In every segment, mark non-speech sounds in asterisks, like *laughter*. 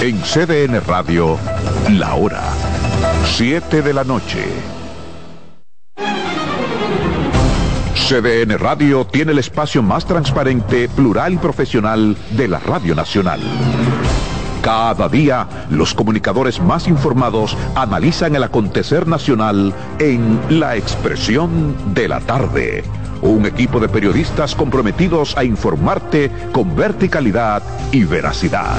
En CDN Radio, la hora 7 de la noche. CDN Radio tiene el espacio más transparente, plural y profesional de la Radio Nacional. Cada día, los comunicadores más informados analizan el acontecer nacional en La Expresión de la Tarde. Un equipo de periodistas comprometidos a informarte con verticalidad y veracidad.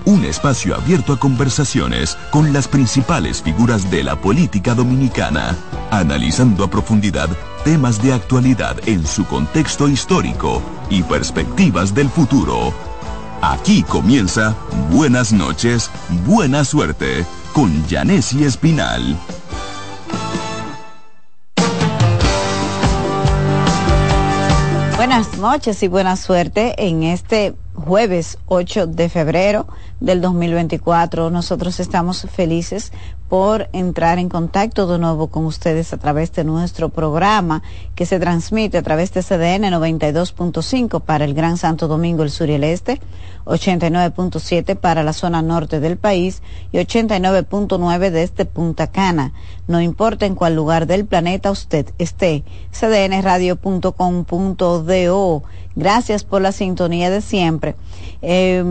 un espacio abierto a conversaciones con las principales figuras de la política dominicana, analizando a profundidad temas de actualidad en su contexto histórico y perspectivas del futuro. Aquí comienza Buenas noches, Buena Suerte con Janessi Espinal. Buenas noches y buena suerte en este jueves 8 de febrero del 2024. Nosotros estamos felices por entrar en contacto de nuevo con ustedes a través de nuestro programa que se transmite a través de CDN 92.5 para el Gran Santo Domingo, el sur y el este, 89.7 para la zona norte del país y 89.9 desde Punta Cana. No importa en cuál lugar del planeta usted esté, cdnradio.com.do. Gracias por la sintonía de siempre. Eh,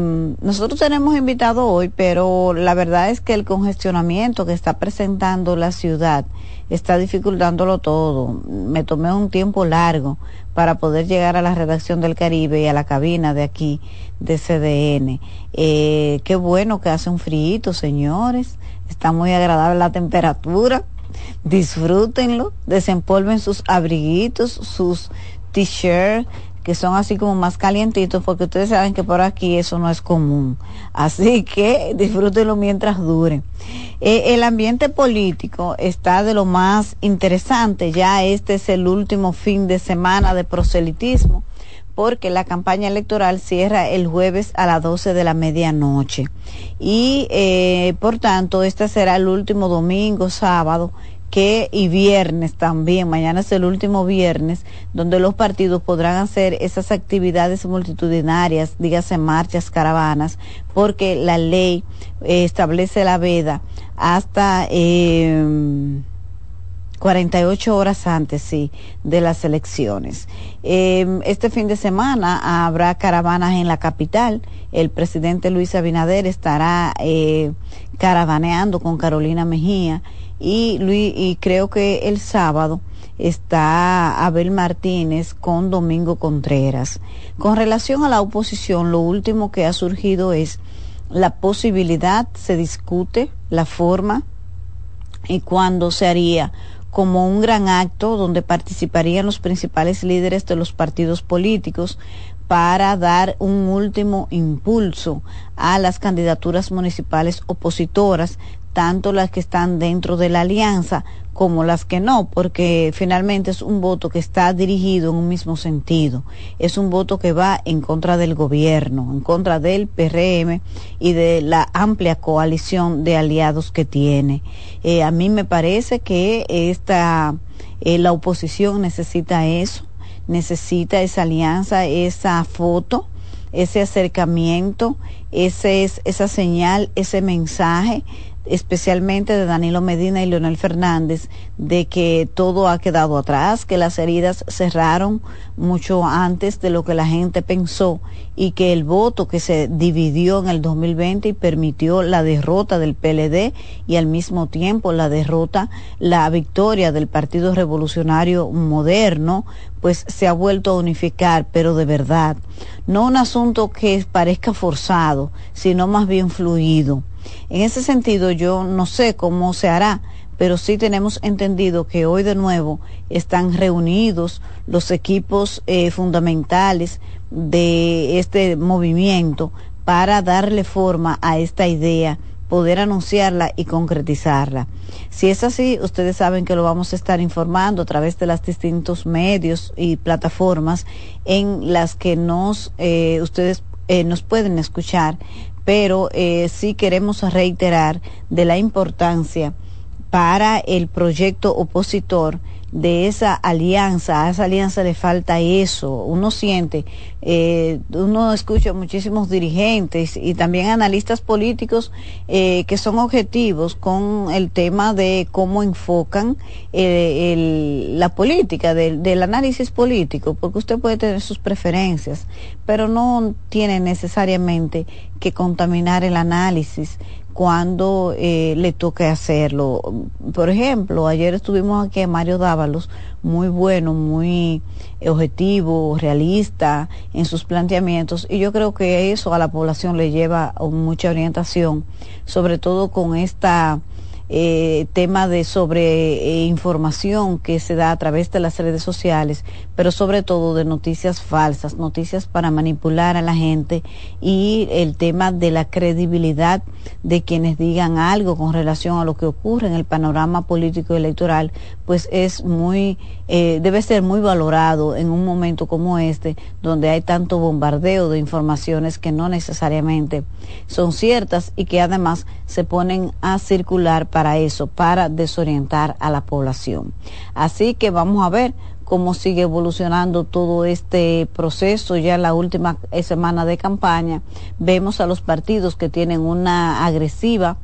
nosotros tenemos invitado hoy, pero la verdad es que el congestionamiento que está presentando la ciudad está dificultándolo todo. Me tomé un tiempo largo para poder llegar a la redacción del Caribe y a la cabina de aquí de CDN. Eh, qué bueno que hace un frío, señores. Está muy agradable la temperatura. Disfrútenlo, desempolven sus abriguitos, sus t-shirts, que son así como más calientitos, porque ustedes saben que por aquí eso no es común. Así que *laughs* disfrútenlo mientras dure. Eh, el ambiente político está de lo más interesante. Ya este es el último fin de semana de proselitismo porque la campaña electoral cierra el jueves a las 12 de la medianoche. Y eh, por tanto, este será el último domingo, sábado, que y viernes también, mañana es el último viernes, donde los partidos podrán hacer esas actividades multitudinarias, dígase marchas, caravanas, porque la ley eh, establece la veda hasta eh, 48 horas antes, sí, de las elecciones. Eh, este fin de semana habrá caravanas en la capital. El presidente Luis Abinader estará eh, caravaneando con Carolina Mejía y, Luis, y creo que el sábado está Abel Martínez con Domingo Contreras. Con relación a la oposición, lo último que ha surgido es la posibilidad, se discute la forma y cuándo se haría como un gran acto donde participarían los principales líderes de los partidos políticos para dar un último impulso a las candidaturas municipales opositoras, tanto las que están dentro de la alianza como las que no, porque finalmente es un voto que está dirigido en un mismo sentido. Es un voto que va en contra del gobierno, en contra del PRM y de la amplia coalición de aliados que tiene. Eh, a mí me parece que esta, eh, la oposición necesita eso, necesita esa alianza, esa foto ese acercamiento, ese es, esa señal, ese mensaje especialmente de Danilo Medina y Leonel Fernández, de que todo ha quedado atrás, que las heridas cerraron mucho antes de lo que la gente pensó y que el voto que se dividió en el 2020 y permitió la derrota del PLD y al mismo tiempo la derrota, la victoria del Partido Revolucionario Moderno, pues se ha vuelto a unificar, pero de verdad, no un asunto que parezca forzado, sino más bien fluido en ese sentido, yo no sé cómo se hará, pero sí tenemos entendido que hoy de nuevo están reunidos los equipos eh, fundamentales de este movimiento para darle forma a esta idea poder anunciarla y concretizarla. Si es así, ustedes saben que lo vamos a estar informando a través de los distintos medios y plataformas en las que nos eh, ustedes eh, nos pueden escuchar pero eh, sí queremos reiterar de la importancia para el proyecto opositor de esa alianza, a esa alianza le falta eso, uno siente, eh, uno escucha muchísimos dirigentes y también analistas políticos eh, que son objetivos con el tema de cómo enfocan eh, la política, del análisis político, porque usted puede tener sus preferencias, pero no tiene necesariamente que contaminar el análisis cuando eh, le toque hacerlo. Por ejemplo, ayer estuvimos aquí a Mario Dávalos, muy bueno, muy objetivo, realista en sus planteamientos y yo creo que eso a la población le lleva mucha orientación, sobre todo con esta eh, tema de sobre eh, información que se da a través de las redes sociales, pero sobre todo de noticias falsas, noticias para manipular a la gente y el tema de la credibilidad de quienes digan algo con relación a lo que ocurre en el panorama político electoral, pues es muy, eh, debe ser muy valorado en un momento como este, donde hay tanto bombardeo de informaciones que no necesariamente son ciertas y que además se ponen a circular para eso, para desorientar a la población. Así que vamos a ver cómo sigue evolucionando todo este proceso. Ya en la última semana de campaña vemos a los partidos que tienen una agresiva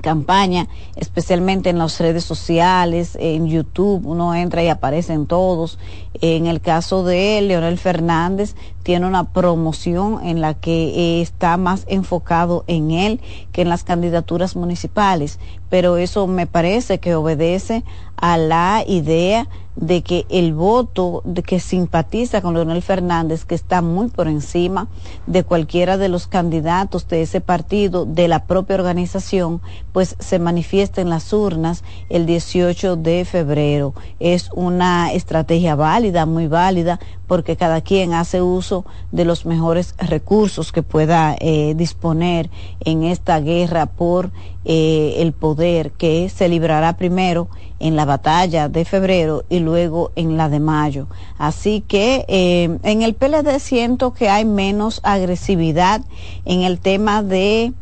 campaña, especialmente en las redes sociales, en YouTube, uno entra y aparecen todos. En el caso de Leonel Fernández, tiene una promoción en la que está más enfocado en él que en las candidaturas municipales, pero eso me parece que obedece a la idea de que el voto de que simpatiza con Leonel Fernández, que está muy por encima de cualquiera de los candidatos de ese partido, de la propia organización, pues se manifiesta en las urnas el 18 de febrero. Es una estrategia válida, muy válida, porque cada quien hace uso de los mejores recursos que pueda eh, disponer en esta guerra por eh, el poder que se librará primero en la batalla de febrero y luego en la de mayo. Así que eh, en el PLD siento que hay menos agresividad en el tema de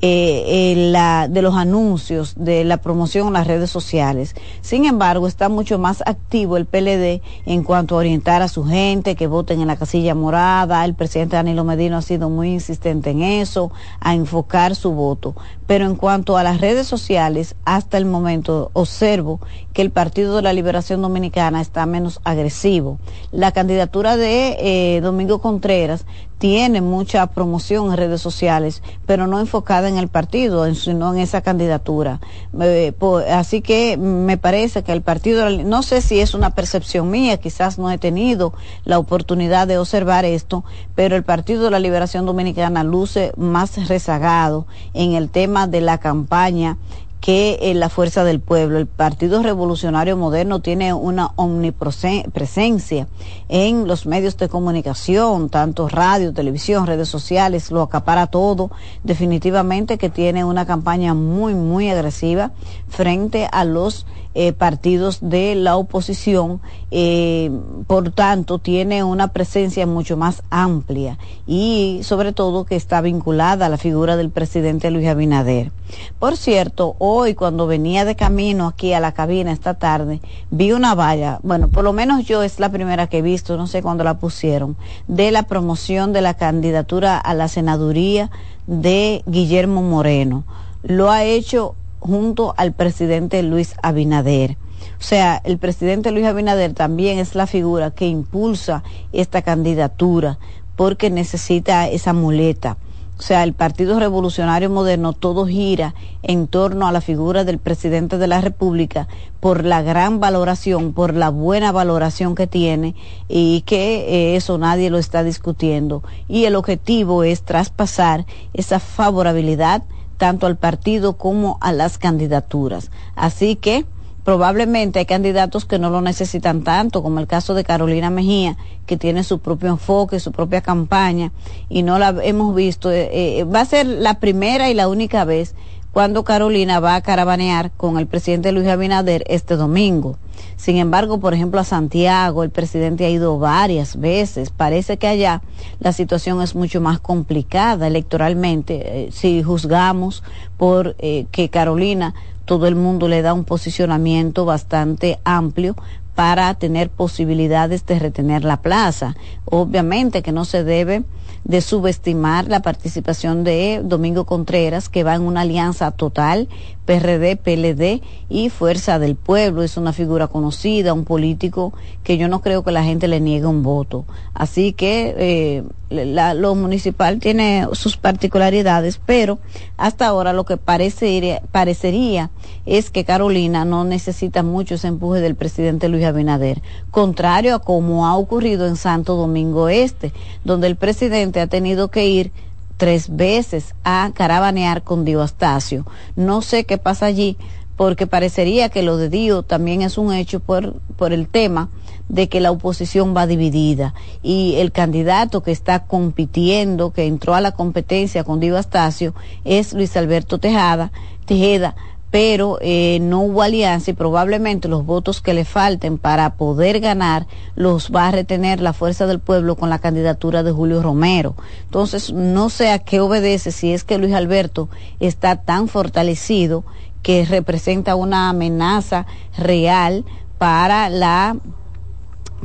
eh, la, de los anuncios, de la promoción en las redes sociales. Sin embargo, está mucho más activo el PLD en cuanto a orientar a su gente que voten en la casilla morada. El presidente Danilo Medino ha sido muy insistente en eso, a enfocar su voto. Pero en cuanto a las redes sociales, hasta el momento observo que el Partido de la Liberación Dominicana está menos agresivo. La candidatura de eh, Domingo Contreras tiene mucha promoción en redes sociales, pero no enfocada en el partido, sino en esa candidatura. Eh, así que me parece que el partido, no sé si es una percepción mía, quizás no he tenido la oportunidad de observar esto, pero el Partido de la Liberación Dominicana luce más rezagado en el tema de la campaña que eh, la fuerza del pueblo. El Partido Revolucionario Moderno tiene una omnipresencia en los medios de comunicación, tanto radio, televisión, redes sociales, lo acapara todo. Definitivamente que tiene una campaña muy, muy agresiva frente a los eh, partidos de la oposición, eh, por tanto, tiene una presencia mucho más amplia y sobre todo que está vinculada a la figura del presidente Luis Abinader. Por cierto, hoy cuando venía de camino aquí a la cabina esta tarde, vi una valla, bueno, por lo menos yo es la primera que he visto, no sé cuándo la pusieron, de la promoción de la candidatura a la senaduría de Guillermo Moreno. Lo ha hecho junto al presidente Luis Abinader. O sea, el presidente Luis Abinader también es la figura que impulsa esta candidatura porque necesita esa muleta. O sea, el Partido Revolucionario Moderno todo gira en torno a la figura del presidente de la República por la gran valoración, por la buena valoración que tiene y que eh, eso nadie lo está discutiendo. Y el objetivo es traspasar esa favorabilidad tanto al partido como a las candidaturas. Así que probablemente hay candidatos que no lo necesitan tanto, como el caso de Carolina Mejía, que tiene su propio enfoque, su propia campaña, y no la hemos visto. Eh, eh, va a ser la primera y la única vez cuando Carolina va a caravanear con el presidente Luis Abinader este domingo. Sin embargo, por ejemplo, a Santiago el presidente ha ido varias veces. Parece que allá la situación es mucho más complicada electoralmente. Eh, si juzgamos por eh, que Carolina todo el mundo le da un posicionamiento bastante amplio para tener posibilidades de retener la plaza. Obviamente que no se debe de subestimar la participación de Domingo Contreras, que va en una alianza total, PRD, PLD y Fuerza del Pueblo. Es una figura conocida, un político que yo no creo que la gente le niegue un voto. Así que eh, la, lo municipal tiene sus particularidades, pero hasta ahora lo que parecería, parecería es que Carolina no necesita mucho ese empuje del presidente Luis Abinader, contrario a como ha ocurrido en Santo Domingo Este, donde el presidente ha tenido que ir tres veces a caravanear con Dio Astacio. No sé qué pasa allí, porque parecería que lo de Dio también es un hecho por, por el tema de que la oposición va dividida y el candidato que está compitiendo, que entró a la competencia con Dio Astacio, es Luis Alberto Tejada, Tejeda, pero eh, no hubo alianza y probablemente los votos que le falten para poder ganar los va a retener la fuerza del pueblo con la candidatura de Julio Romero. Entonces, no sé a qué obedece si es que Luis Alberto está tan fortalecido que representa una amenaza real para la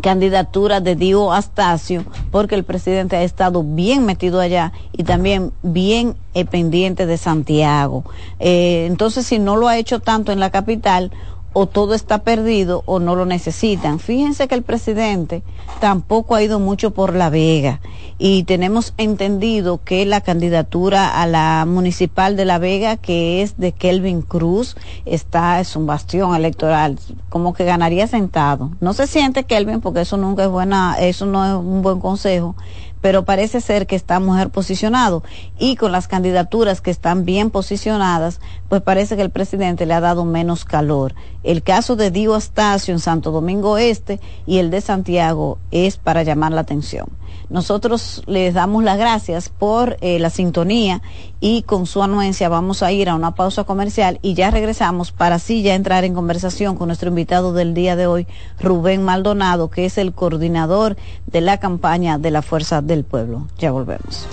candidatura de Dio Astacio, porque el presidente ha estado bien metido allá y también bien eh, pendiente de Santiago. Eh, entonces, si no lo ha hecho tanto en la capital, o todo está perdido o no lo necesitan. Fíjense que el presidente tampoco ha ido mucho por La Vega y tenemos entendido que la candidatura a la municipal de La Vega, que es de Kelvin Cruz, está, es un bastión electoral, como que ganaría sentado. No se siente Kelvin porque eso nunca es buena, eso no es un buen consejo, pero parece ser que está mujer posicionado y con las candidaturas que están bien posicionadas, pues parece que el presidente le ha dado menos calor. El caso de Dio Astacio en Santo Domingo Este y el de Santiago es para llamar la atención. Nosotros les damos las gracias por eh, la sintonía y con su anuencia vamos a ir a una pausa comercial y ya regresamos para así ya entrar en conversación con nuestro invitado del día de hoy, Rubén Maldonado, que es el coordinador de la campaña de la Fuerza del Pueblo. Ya volvemos.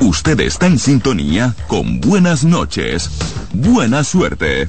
Usted está en sintonía con buenas noches. Buena suerte.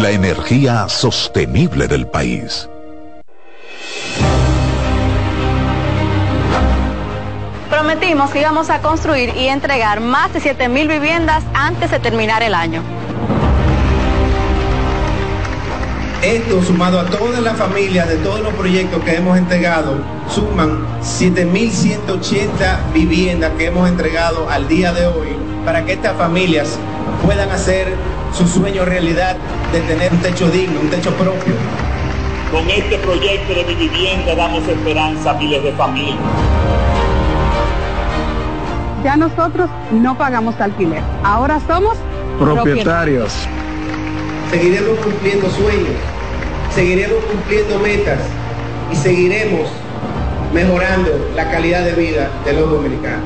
La energía sostenible del país. Prometimos que íbamos a construir y entregar más de 7.000 viviendas antes de terminar el año. Esto sumado a todas las familias de todos los proyectos que hemos entregado, suman 7.180 viviendas que hemos entregado al día de hoy para que estas familias puedan hacer su sueño realidad de tener un techo digno, un techo propio. Con este proyecto de mi vivienda damos esperanza a miles de familias. Ya nosotros no pagamos alquiler, ahora somos propietarios. Seguiremos cumpliendo sueños, seguiremos cumpliendo metas y seguiremos mejorando la calidad de vida de los dominicanos.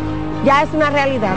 Ya es una realidad.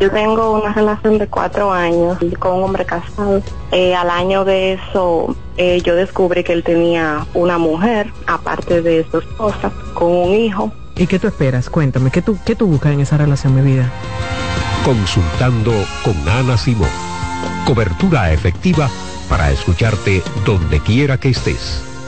Yo tengo una relación de cuatro años con un hombre casado. Eh, al año de eso, eh, yo descubrí que él tenía una mujer, aparte de su esposa, con un hijo. ¿Y qué tú esperas? Cuéntame, ¿qué tú, qué tú buscas en esa relación, mi vida? Consultando con Ana Simón. Cobertura efectiva para escucharte donde quiera que estés.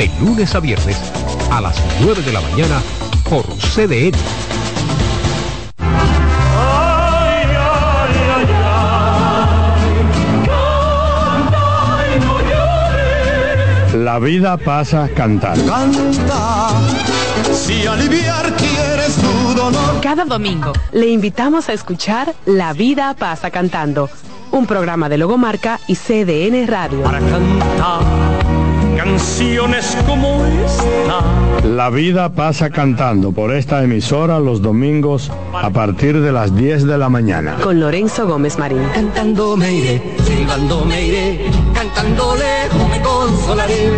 De lunes a viernes a las 9 de la mañana por CDN. La vida pasa cantando. Canta, si aliviar quieres tu dolor. Cada domingo le invitamos a escuchar La vida pasa cantando, un programa de Logomarca y CDN Radio. Para cantar canciones como esta. La vida pasa cantando por esta emisora los domingos a partir de las 10 de la mañana. Con Lorenzo Gómez Marín. Cantando me iré, silbando me iré, cantando lejos me consolaré.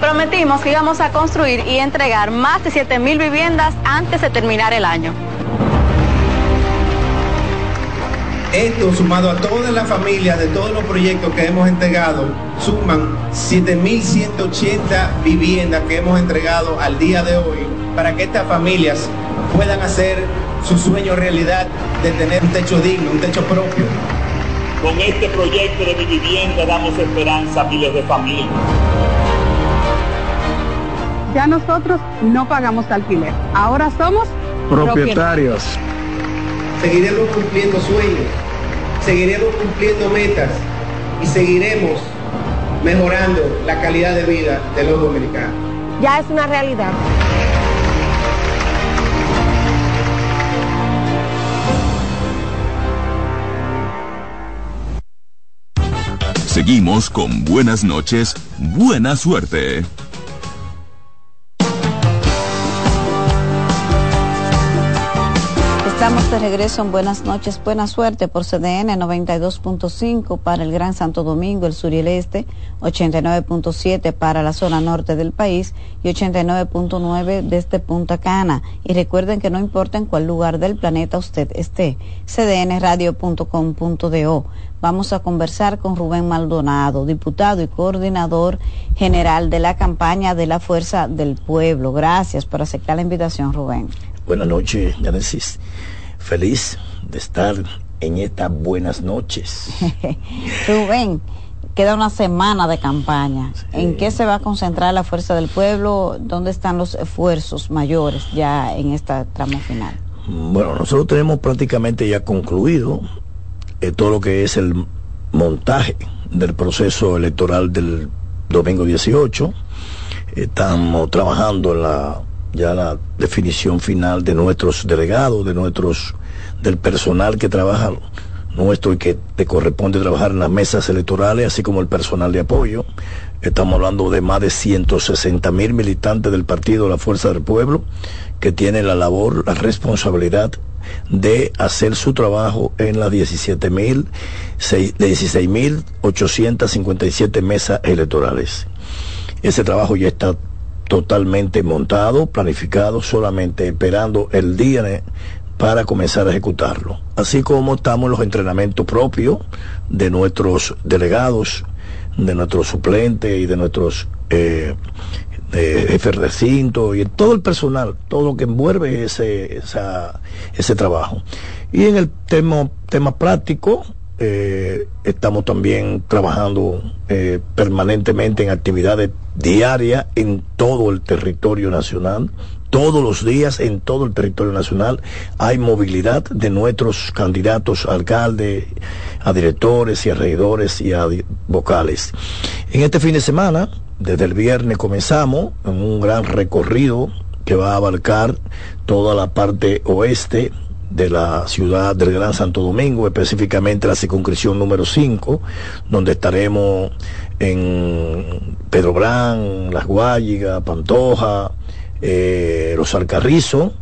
Prometimos que íbamos a construir y entregar más de 7.000 viviendas antes de terminar el año. Esto sumado a todas las familias de todos los proyectos que hemos entregado, suman 7.180 viviendas que hemos entregado al día de hoy para que estas familias puedan hacer su sueño realidad de tener un techo digno, un techo propio. Con este proyecto de mi vivienda damos esperanza a miles de familias. Ya nosotros no pagamos alquiler, ahora somos Propietarios. Seguiremos cumpliendo sueños, seguiremos cumpliendo metas y seguiremos mejorando la calidad de vida de los dominicanos. Ya es una realidad. Seguimos con buenas noches, buena suerte. De regreso en Buenas noches, buena suerte por CDN 92.5 para el Gran Santo Domingo, el sur y el este, 89.7 para la zona norte del país y 89.9 desde Punta Cana. Y recuerden que no importa en cuál lugar del planeta usted esté, cdnradio.com.do. Vamos a conversar con Rubén Maldonado, diputado y coordinador general de la campaña de la Fuerza del Pueblo. Gracias por aceptar la invitación, Rubén. Buenas noches, Genesis. Feliz de estar en estas buenas noches. *laughs* Rubén, queda una semana de campaña. ¿En qué se va a concentrar la fuerza del pueblo? ¿Dónde están los esfuerzos mayores ya en este tramo final? Bueno, nosotros tenemos prácticamente ya concluido eh, todo lo que es el montaje del proceso electoral del domingo 18. Estamos trabajando en la ya la definición final de nuestros delegados, de nuestros, del personal que trabaja nuestro y que te corresponde trabajar en las mesas electorales, así como el personal de apoyo. Estamos hablando de más de 160 mil militantes del partido La Fuerza del Pueblo que tienen la labor, la responsabilidad de hacer su trabajo en las 17 mil, 16 mil 857 mesas electorales. Ese trabajo ya está totalmente montado, planificado, solamente esperando el día para comenzar a ejecutarlo. Así como estamos en los entrenamientos propios de nuestros delegados, de nuestros suplentes y de nuestros eh, jefes de recinto y todo el personal, todo lo que envuelve ese, ese trabajo. Y en el tema, tema práctico, eh, estamos también trabajando eh, permanentemente en actividades diarias en todo el territorio nacional. Todos los días en todo el territorio nacional hay movilidad de nuestros candidatos a alcalde, a directores y a regidores y a vocales. En este fin de semana, desde el viernes comenzamos en un gran recorrido que va a abarcar toda la parte oeste de la ciudad del Gran Santo Domingo, específicamente la circunscripción número 5, donde estaremos en Pedro Brán, Las Guayigas, Pantoja, eh, Los Alcarrizos,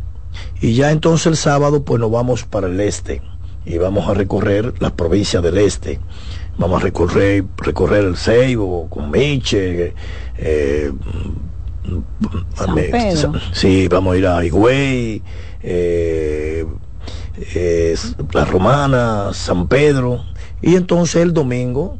y ya entonces el sábado pues nos vamos para el este y vamos a recorrer las provincias del este. Vamos a recorrer, recorrer el Ceibo, con Miche, eh, sí, vamos a ir a Higüey, eh, la Romana, San Pedro, y entonces el domingo,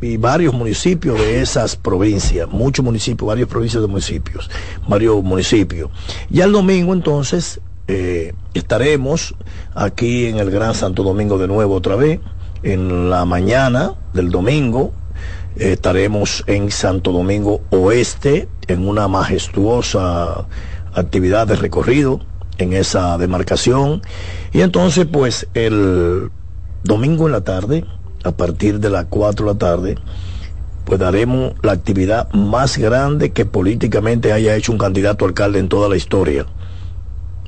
y varios municipios de esas provincias, muchos municipios, varias provincias de municipios, varios municipios. Y el domingo entonces eh, estaremos aquí en el Gran Santo Domingo de nuevo otra vez, en la mañana del domingo, estaremos en Santo Domingo Oeste, en una majestuosa actividad de recorrido en esa demarcación. Y entonces, pues, el domingo en la tarde, a partir de las 4 de la tarde, pues daremos la actividad más grande que políticamente haya hecho un candidato alcalde en toda la historia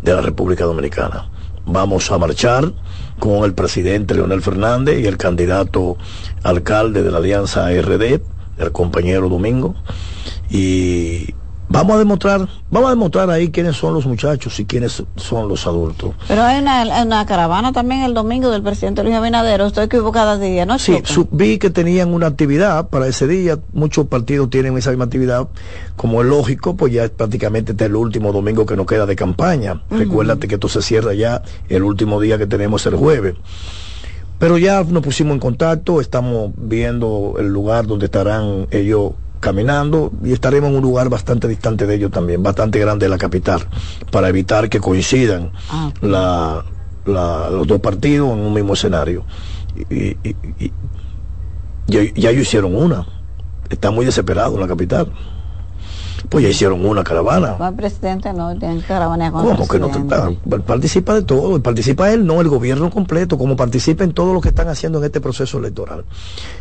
de la República Dominicana. Vamos a marchar con el presidente Leonel Fernández y el candidato alcalde de la Alianza RD, el compañero Domingo, y Vamos a demostrar, vamos a demostrar ahí quiénes son los muchachos y quiénes son los adultos. Pero hay una, caravana también el domingo del presidente Luis Abinader, estoy equivocada de día, ¿no? Sí, vi que tenían una actividad para ese día, muchos partidos tienen esa misma actividad, como es lógico, pues ya prácticamente este es el último domingo que nos queda de campaña. Recuérdate que esto se cierra ya el último día que tenemos el jueves. Pero ya nos pusimos en contacto, estamos viendo el lugar donde estarán ellos caminando y estaremos en un lugar bastante distante de ellos también, bastante grande de la capital, para evitar que coincidan ah, la, los dos partidos en un mismo escenario. Y, ya, ellos hicieron una, está muy desesperado en la capital. Pues ya hicieron una caravana. el presidente no tiene caravana con ¿Cómo que no? Participa de todo. Participa él, no el gobierno completo, como participa en todo lo que están haciendo en este proceso electoral.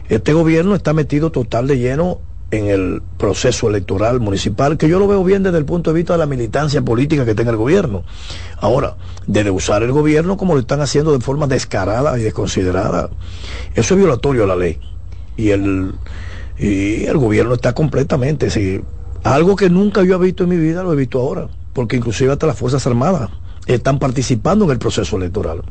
Este gobierno está metido total de lleno en el proceso electoral municipal, que yo lo veo bien desde el punto de vista de la militancia política que tenga el gobierno. Ahora, de usar el gobierno como lo están haciendo de forma descarada y desconsiderada, eso es violatorio a la ley. Y el, y el gobierno está completamente, algo que nunca yo he visto en mi vida, lo he visto ahora, porque inclusive hasta las Fuerzas Armadas están participando en el proceso electoral.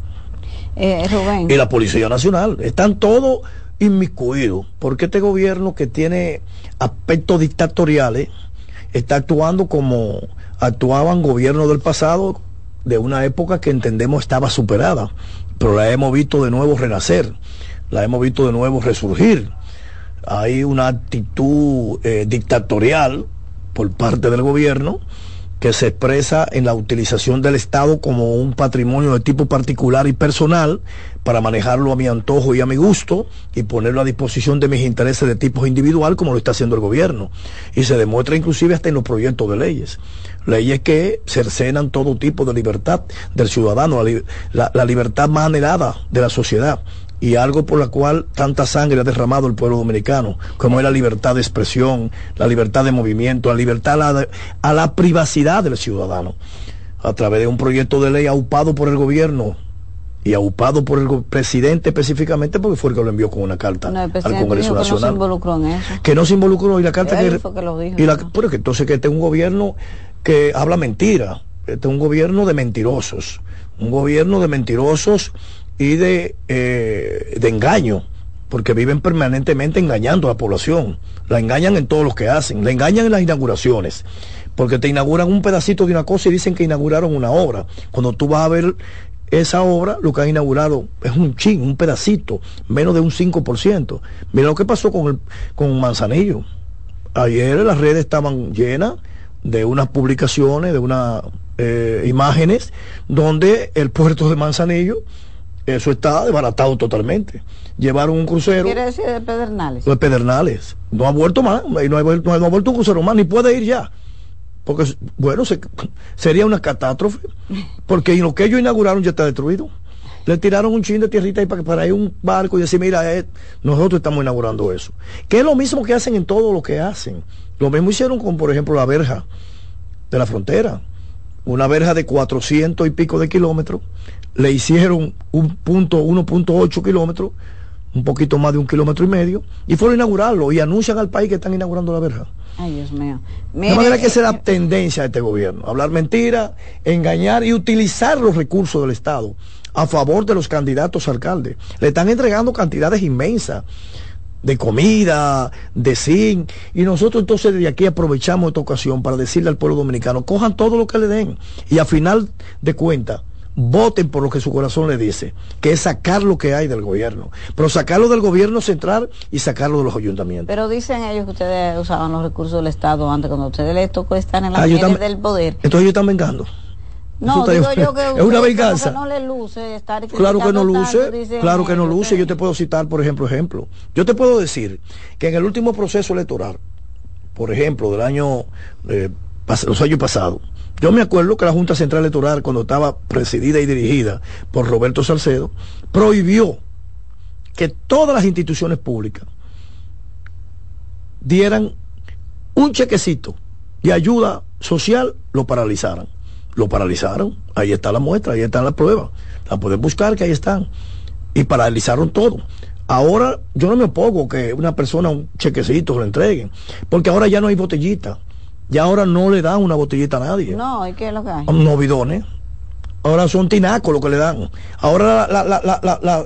Eh, Rubén. Y la Policía Nacional. Están todos inmiscuidos, porque este gobierno que tiene aspectos dictatoriales está actuando como actuaban gobiernos del pasado de una época que entendemos estaba superada, pero la hemos visto de nuevo renacer, la hemos visto de nuevo resurgir. Hay una actitud eh, dictatorial por parte del gobierno que se expresa en la utilización del Estado como un patrimonio de tipo particular y personal para manejarlo a mi antojo y a mi gusto y ponerlo a disposición de mis intereses de tipo individual como lo está haciendo el gobierno. Y se demuestra inclusive hasta en los proyectos de leyes. Leyes que cercenan todo tipo de libertad del ciudadano, la, la libertad más anhelada de la sociedad y algo por la cual tanta sangre ha derramado el pueblo dominicano, como es la libertad de expresión, la libertad de movimiento, la libertad a la, a la privacidad del ciudadano, a través de un proyecto de ley aupado por el gobierno y aupado por el presidente específicamente porque fue el que lo envió con una carta al Congreso Nacional. Que no se involucró en eso. Que no se involucró y la carta que, lo dijo, y la, pero que entonces que este es un gobierno que habla mentira, este es un gobierno de mentirosos, un gobierno de mentirosos y de, eh, de engaño, porque viven permanentemente engañando a la población. La engañan en todo lo que hacen, la engañan en las inauguraciones, porque te inauguran un pedacito de una cosa y dicen que inauguraron una obra. Cuando tú vas a ver esa obra, lo que han inaugurado es un chin, un pedacito, menos de un 5%. Mira lo que pasó con, el, con Manzanillo. Ayer las redes estaban llenas de unas publicaciones, de unas eh, imágenes, donde el puerto de Manzanillo eso está desbaratado totalmente. Llevaron un crucero. ¿Quiere decir de Pedernales? De Pedernales. No ha vuelto más, y no ha, vuelto, no ha vuelto un crucero más, ni puede ir ya. Porque, bueno, *laughs* sería una catástrofe. Porque lo que ellos inauguraron ya está destruido. Le tiraron un chin de tierrita ahí para, para ir un barco y decir, mira, eh, nosotros estamos inaugurando eso. Que es lo mismo que hacen en todo lo que hacen. Lo mismo hicieron con, por ejemplo, la verja de la frontera. Una verja de 400 y pico de kilómetros le hicieron un punto 1.8 kilómetros, un poquito más de un kilómetro y medio, y fueron a inaugurarlo y anuncian al país que están inaugurando la verja. Ay, Dios mío. de manera que esa es la tendencia de este gobierno, hablar mentira, engañar y utilizar los recursos del Estado a favor de los candidatos a alcaldes. Le están entregando cantidades inmensas de comida, de zinc, y nosotros entonces de aquí aprovechamos esta ocasión para decirle al pueblo dominicano, cojan todo lo que le den, y a final de cuentas, voten por lo que su corazón le dice, que es sacar lo que hay del gobierno, pero sacarlo del gobierno central y sacarlo de los ayuntamientos. Pero dicen ellos que ustedes usaban los recursos del Estado antes, cuando ustedes les tocó estar en la ah, del poder. Entonces ellos están vengando. No, digo yo que *laughs* es una venganza. no le luce estar Claro que no luce, claro que no luce. Yo te puedo citar, por ejemplo, ejemplo. Yo te puedo decir que en el último proceso electoral, por ejemplo, del año, eh, los años pasados, yo me acuerdo que la Junta Central Electoral, cuando estaba presidida y dirigida por Roberto Salcedo, prohibió que todas las instituciones públicas dieran un chequecito de ayuda social, lo paralizaran. Lo paralizaron, ahí está la muestra, ahí están las pruebas. La pueden buscar, que ahí están. Y paralizaron todo. Ahora yo no me opongo que una persona un chequecito lo entreguen, porque ahora ya no hay botellita ya ahora no le dan una botellita a nadie. No, ¿y qué es lo que hay? No bidones. Ahora son tinacos lo que le dan. Ahora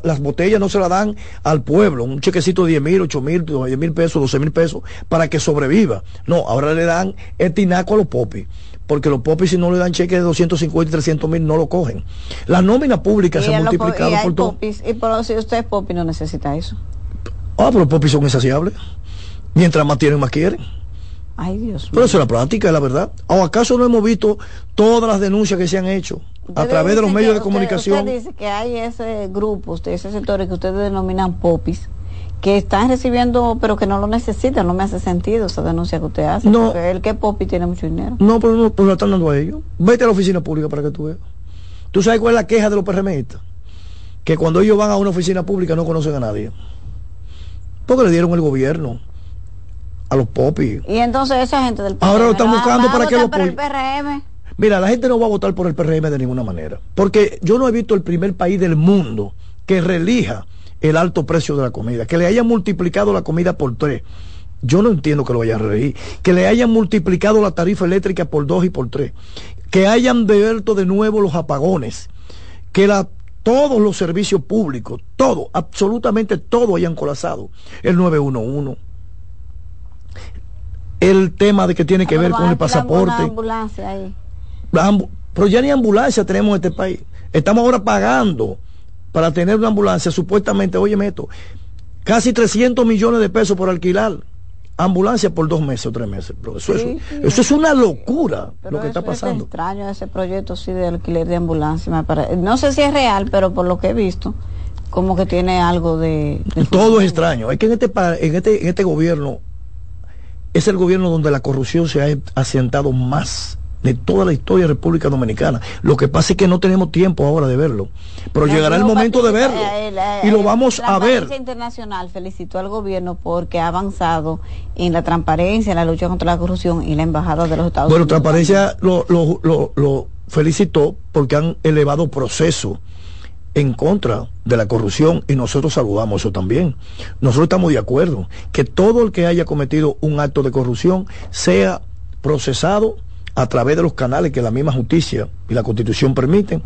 las botellas no se las dan al pueblo. Un chequecito de 10 mil, 8 mil, 10 mil pesos, 12 mil pesos para que sobreviva. No, ahora le dan el tinaco a los popis. Porque los popis si no le dan cheques de 250 y 300 mil no lo cogen. La nómina pública se ha multiplicado por todo. y por, si usted es popi no necesita eso. Ah, pero los popis son insaciables. Mientras más tienen, más quieren. Ay, Dios Pero eso es la práctica, es la verdad. ¿O acaso no hemos visto todas las denuncias que se han hecho a través de los medios de comunicación? Usted dice que hay ese grupo, ese sector que ustedes denominan popis, que están recibiendo, pero que no lo necesitan. No me hace sentido esa denuncia que usted hace. No. Porque el que popi tiene mucho dinero. No, pero no, pues lo están dando a ellos. Vete a la oficina pública para que tú veas. ¿Tú sabes cuál es la queja de los PRMistas? Que cuando ellos van a una oficina pública no conocen a nadie. Porque le dieron el gobierno a los popis. Y entonces esa gente del PRM. Ahora lo están buscando para que lo por el PRM. Mira, la gente no va a votar por el PRM de ninguna manera. Porque yo no he visto el primer país del mundo que relija el alto precio de la comida, que le haya multiplicado la comida por tres Yo no entiendo que lo vayan a reír. Que le hayan multiplicado la tarifa eléctrica por dos y por tres. Que hayan devuelto de nuevo los apagones. Que la, todos los servicios públicos, todo, absolutamente todo hayan colapsado. El 911. El tema de que tiene que ver con el pasaporte. Ambulancia ahí. pero ya ni ambulancia tenemos en este país. Estamos ahora pagando para tener una ambulancia, supuestamente, oye, esto, casi 300 millones de pesos por alquilar ambulancia por dos meses o tres meses. eso, eso, es una locura lo que está pasando. Es extraño ese proyecto sí de alquiler de ambulancia. No sé si es real, pero por lo que he visto, como que tiene algo de... Todo es extraño. Es que en este, en este, en este gobierno es el gobierno donde la corrupción se ha asentado más de toda la historia de República Dominicana. Lo que pasa es que no tenemos tiempo ahora de verlo, pero llegará el momento de verlo y lo vamos a ver. La Internacional felicitó al gobierno porque ha avanzado en la transparencia, en la lucha contra la corrupción y la embajada de los Estados Unidos. Bueno, transparencia lo, lo, lo, felicitó porque han elevado proceso en contra de la corrupción y nosotros saludamos eso también. Nosotros estamos de acuerdo que todo el que haya cometido un acto de corrupción sea procesado a través de los canales que la misma justicia y la constitución permiten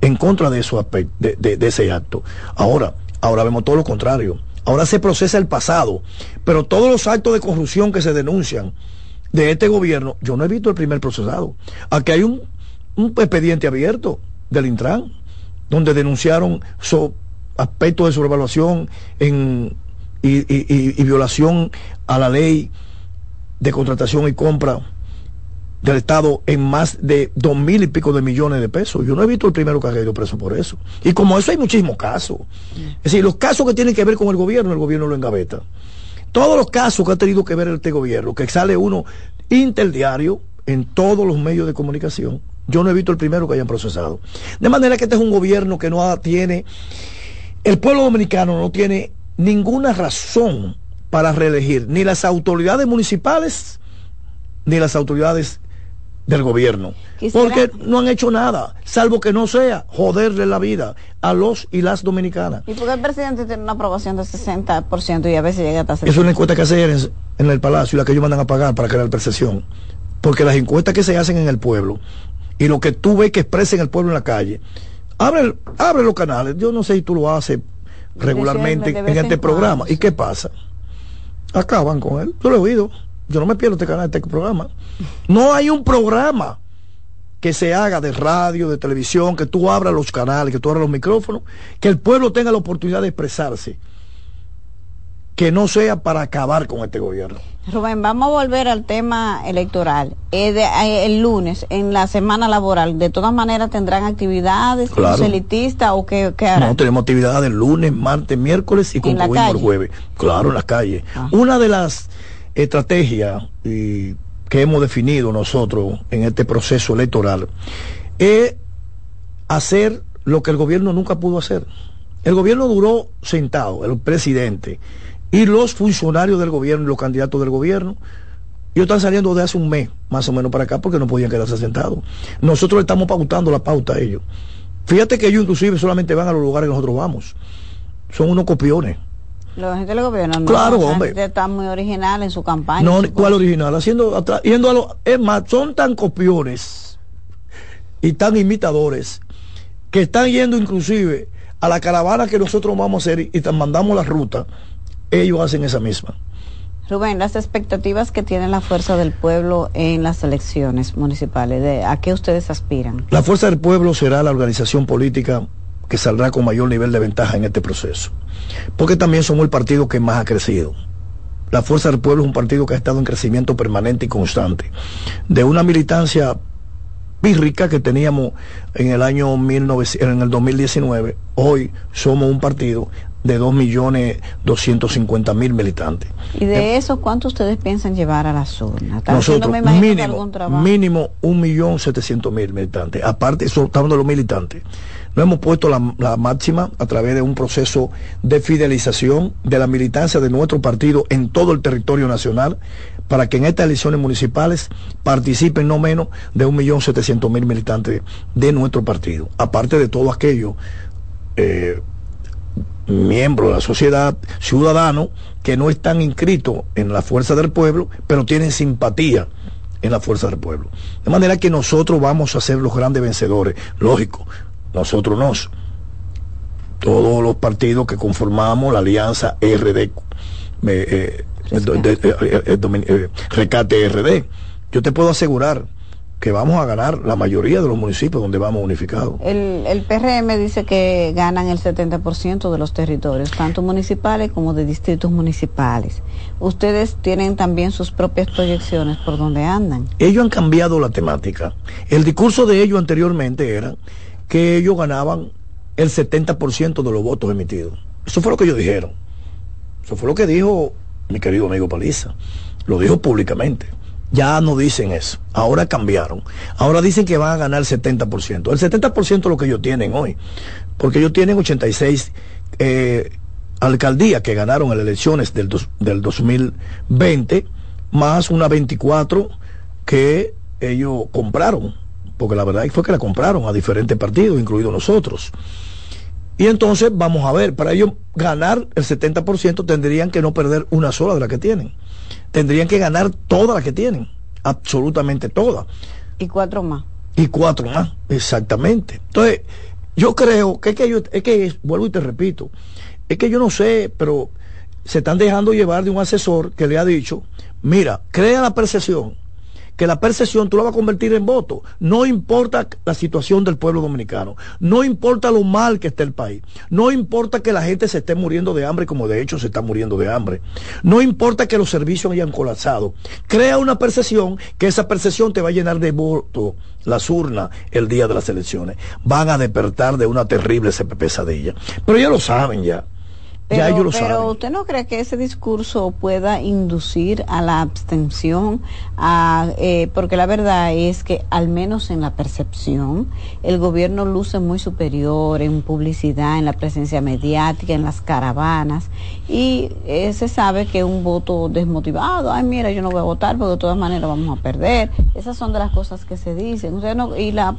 en contra de, eso, de, de, ese acto. Ahora, ahora vemos todo lo contrario. Ahora se procesa el pasado, pero todos los actos de corrupción que se denuncian de este gobierno, yo no he visto el primer procesado. Aquí hay un, un expediente abierto del Intran, donde denunciaron aspectos de sobrevaluación en, y, y violación a la ley de contratación y compra del Estado en más de dos mil y pico de millones de pesos. Yo no he visto el primero que ha caído preso por eso. Y como eso hay muchísimos casos. Es decir, los casos que tienen que ver con el gobierno, el gobierno lo engaveta. Todos los casos que ha tenido que ver este gobierno, que sale uno interdiario en todos los medios de comunicación, yo no he visto el primero que hayan procesado. De manera que este es un gobierno que no tiene, el pueblo dominicano no tiene ninguna razón para reelegir ni las autoridades municipales ni las autoridades del gobierno. Porque no han hecho nada, salvo que no sea joderle la vida a los y las dominicanas. ¿Y porque el presidente tiene una aprobación del 60% y a veces llega hasta 60%? Es una encuesta que hacen en, en, el palacio y la que ellos mandan a pagar para crear percepción. Porque las encuestas que se hacen en el pueblo y lo que tú ves que expresa en el pueblo en la calle, abre, abre los canales. Yo no sé si tú lo haces regularmente en este programa. ¿Y qué pasa? Acaban con él. Yo lo he oído. Yo no me pierdo este canal, este programa. No hay un programa que se haga de radio, de televisión, que tú abras los canales, que tú abras los micrófonos, que el pueblo tenga la oportunidad de expresarse, que no sea para acabar con este gobierno. Rubén, vamos a volver al tema electoral. Eh, eh, el lunes, en la semana laboral, ¿de todas maneras tendrán actividades claro. elitistas o qué, harán? No, tenemos actividades lunes, martes, miércoles y concluimos el jueves. Claro, en las calles. Ah. Una de las estrategia que hemos definido nosotros en este proceso electoral es hacer lo que el gobierno nunca pudo hacer. El gobierno duró sentado, el presidente y los funcionarios del gobierno y los candidatos del gobierno. Ellos están saliendo de hace un mes, más o menos, para acá porque no podían quedarse sentados. Nosotros le estamos pautando la pauta a ellos. Fíjate que ellos inclusive solamente van a los lugares que nosotros vamos. Son unos copiones. Los gente del gobierno no. Claro, hombre. Está muy original en su campaña. No, ¿cuál original? Haciendo atrás, yendo a los. Es más, son tan copiones y tan imitadores que están yendo inclusive a la caravana que nosotros vamos a hacer y te mandamos la ruta. Ellos hacen esa misma. Rubén, las expectativas que tiene la fuerza del pueblo en las elecciones municipales, ¿de ¿a qué ustedes aspiran? La fuerza del pueblo será la organización política que saldrá con mayor nivel de ventaja en este proceso. Porque también somos el partido que más ha crecido. La Fuerza del Pueblo es un partido que ha estado en crecimiento permanente y constante. De una militancia pírrica que teníamos en el año en el 2019, hoy somos un partido de 2.250.000 militantes. ¿Y de eh, eso cuánto ustedes piensan llevar a la zona? Nosotros, mínimo, mínimo 1.700.000 militantes. Aparte, eso estamos de los militantes. Nos hemos puesto la, máxima a través de un proceso de fidelización de la militancia de nuestro partido en todo el territorio nacional para que en estas elecciones municipales participen no menos de 1.700.000 militantes de nuestro partido. Aparte de todo aquello, eh, miembros de la sociedad, ciudadanos, que no están inscritos en la fuerza del pueblo, pero tienen simpatía en la fuerza del pueblo. De manera que nosotros vamos a ser los grandes vencedores. Lógico, nosotros no. Todos los partidos que conformamos la alianza RD, eh, eh, Recate RD, yo te puedo asegurar que vamos a ganar la mayoría de los municipios donde vamos unificados. El, el PRM dice que ganan el 70% de los territorios, tanto municipales como de distritos municipales. Ustedes tienen también sus propias proyecciones por donde andan. Ellos han cambiado la temática. El discurso de ellos anteriormente era que ellos ganaban el 70% de los votos emitidos. Eso fue lo que ellos dijeron. Eso fue lo que dijo mi querido amigo Paliza. Lo dijo públicamente. Ya no dicen eso. Ahora cambiaron. Ahora dicen que van a ganar el 70%. El 70% es lo que ellos tienen hoy. Porque ellos tienen 86 eh, alcaldías que ganaron en las elecciones del, del 2020, más una 24 que ellos compraron. Porque la verdad fue que la compraron a diferentes partidos, incluidos nosotros. Y entonces vamos a ver, para ellos ganar el 70% tendrían que no perder una sola de las que tienen tendrían que ganar todas las que tienen, absolutamente todas. Y cuatro más. Y cuatro más, exactamente. Entonces, yo creo que es que yo, es que, vuelvo y te repito, es que yo no sé, pero se están dejando llevar de un asesor que le ha dicho, mira, crea la percepción que la percepción tú la vas a convertir en voto. No importa la situación del pueblo dominicano, no importa lo mal que esté el país, no importa que la gente se esté muriendo de hambre como de hecho se está muriendo de hambre, no importa que los servicios hayan colapsado. Crea una percepción que esa percepción te va a llenar de voto las urnas el día de las elecciones. Van a despertar de una terrible pesadilla. Pero ya lo saben ya. Pero, usted no cree que ese discurso pueda inducir a la abstención, a, eh, porque la verdad es que al menos en la percepción el gobierno luce muy superior en publicidad, en la presencia mediática, en las caravanas y eh, se sabe que un voto desmotivado, ay mira yo no voy a votar porque de todas maneras vamos a perder, esas son de las cosas que se dicen, usted no, y la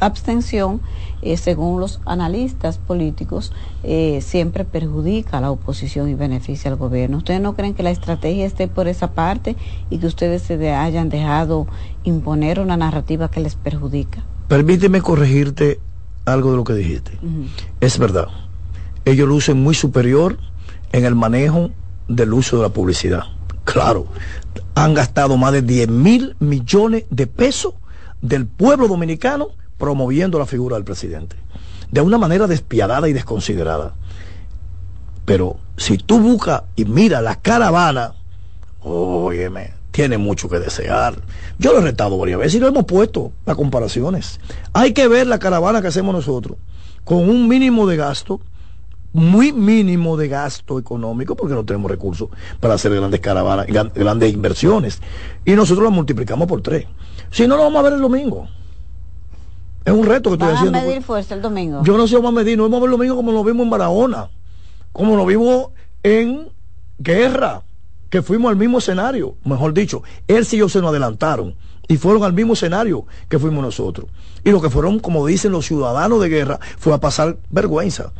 abstención, eh, según los analistas políticos, eh, siempre perjudica a la oposición y beneficia al gobierno. ¿Ustedes no creen que la estrategia esté por esa parte y que ustedes se hayan dejado imponer una narrativa que les perjudica? Permíteme corregirte algo de lo que dijiste. Es verdad. Ellos lucen muy superior en el manejo del uso de la publicidad. Claro, han gastado más de 10 mil millones de pesos del pueblo dominicano promoviendo la figura del presidente, de una manera despiadada y desconsiderada. Pero si tú buscas y miras la caravana, óyeme, tiene mucho que desear. Yo lo he retado varias veces y lo hemos puesto las comparaciones. Hay que ver la caravana que hacemos nosotros con un mínimo de gasto, muy mínimo de gasto económico, porque no tenemos recursos para hacer grandes caravanas, grandes inversiones. Y nosotros lo multiplicamos por tres. Si no, lo vamos a ver el domingo. Es un reto que estoy haciendo. a medir fuerza el domingo? Yo no sé vamos a medir, no vamos a ver el domingo como lo vimos en Barahona, como lo vimos en Guerra, que fuimos al mismo escenario, mejor dicho, él y yo se nos adelantaron y fueron al mismo escenario que fuimos nosotros. Y lo que fueron, como dicen los ciudadanos de guerra, fue a pasar vergüenza.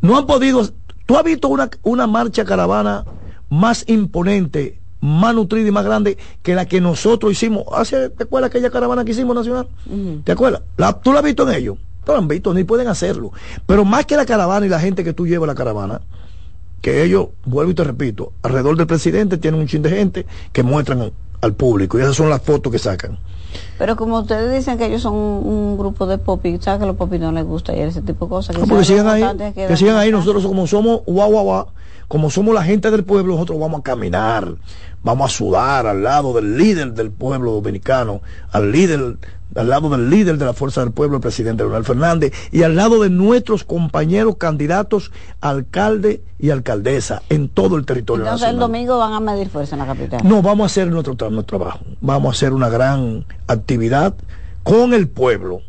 No han podido, tú has visto una, una marcha caravana más imponente más nutrida y más grande que la que nosotros hicimos. Hace, ¿Te acuerdas aquella caravana que hicimos nacional? ¿Te acuerdas? La, ¿Tú la has visto en ellos? No la han visto, ni pueden hacerlo. Pero más que la caravana y la gente que tú llevas la caravana, que ellos, vuelvo y te repito, alrededor del presidente tienen un chin de gente que muestran al público y esas son las fotos que sacan. Pero como ustedes dicen que ellos son un, grupo de popis, ¿sabes que a los popis no les gusta y ese tipo de cosas? Que, no, sigan ahí, que, sigan ahí, nosotros como somos guau guau guau, como somos la gente del pueblo, nosotros vamos a caminar, vamos a sudar al lado del líder del pueblo dominicano, al líder, al lado del líder de la fuerza del pueblo, el presidente Leonel Fernández, y al lado de nuestros compañeros candidatos, alcalde y alcaldesa en todo el territorio Entonces el domingo van a medir fuerza en la capital. No, vamos a hacer nuestro, nuestro trabajo, vamos a hacer una gran actividad con el pueblo.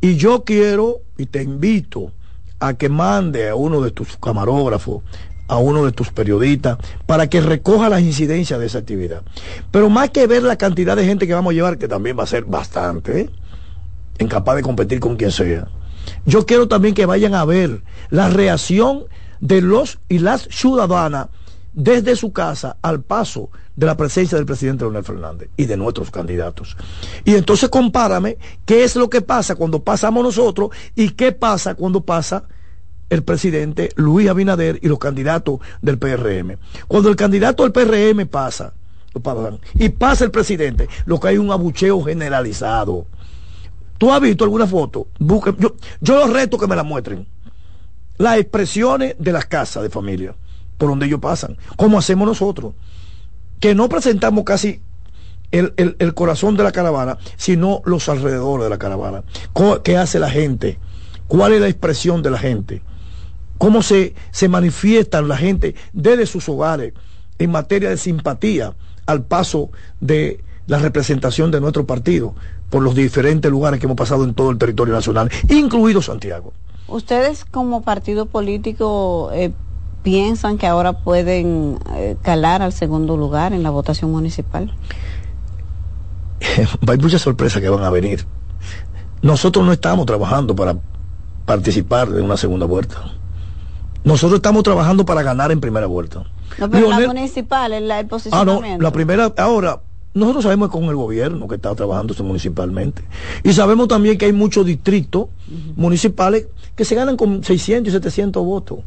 Y yo quiero y te invito a que mande a uno de tus camarógrafos, a uno de tus periodistas para que recoja las incidencias de esa actividad. Pero más que ver la cantidad de gente que vamos a llevar, que también va a ser bastante, ¿eh? incapaz de competir con quien sea. Yo quiero también que vayan a ver la reacción de los y las ciudadanas desde su casa al paso de la presencia del presidente Leonel Fernández y de nuestros candidatos. Y entonces compárame qué es lo que pasa cuando pasamos nosotros y qué pasa cuando pasa el presidente Luis Abinader y los candidatos del PRM. Cuando el candidato del PRM pasa, y pasa el presidente, lo que hay un abucheo generalizado. ¿Tú has visto alguna foto? yo, yo los reto que me la muestren. Las expresiones de las casas de familia, por donde ellos pasan, como hacemos nosotros, que no presentamos casi el, el, corazón de la caravana, sino los alrededores de la caravana. ¿Qué hace la gente? ¿Cuál es la expresión de la gente? ¿Cómo se, se manifiesta la gente desde sus hogares en materia de simpatía al paso de la representación de nuestro partido por los diferentes lugares que hemos pasado en todo el territorio nacional, incluido Santiago. ¿Ustedes como partido político eh, piensan que ahora pueden eh, calar al segundo lugar en la votación municipal? *laughs* Hay muchas sorpresas que van a venir. Nosotros no estamos trabajando para participar de una segunda vuelta. Nosotros estamos trabajando para ganar en primera vuelta. No, pero la municipal, el, el posicionamiento. Ah, no, la primera, ahora, nosotros sabemos con el gobierno que está trabajando municipalmente. Y sabemos también que hay muchos distritos municipales que se ganan con 600 y 700 votos.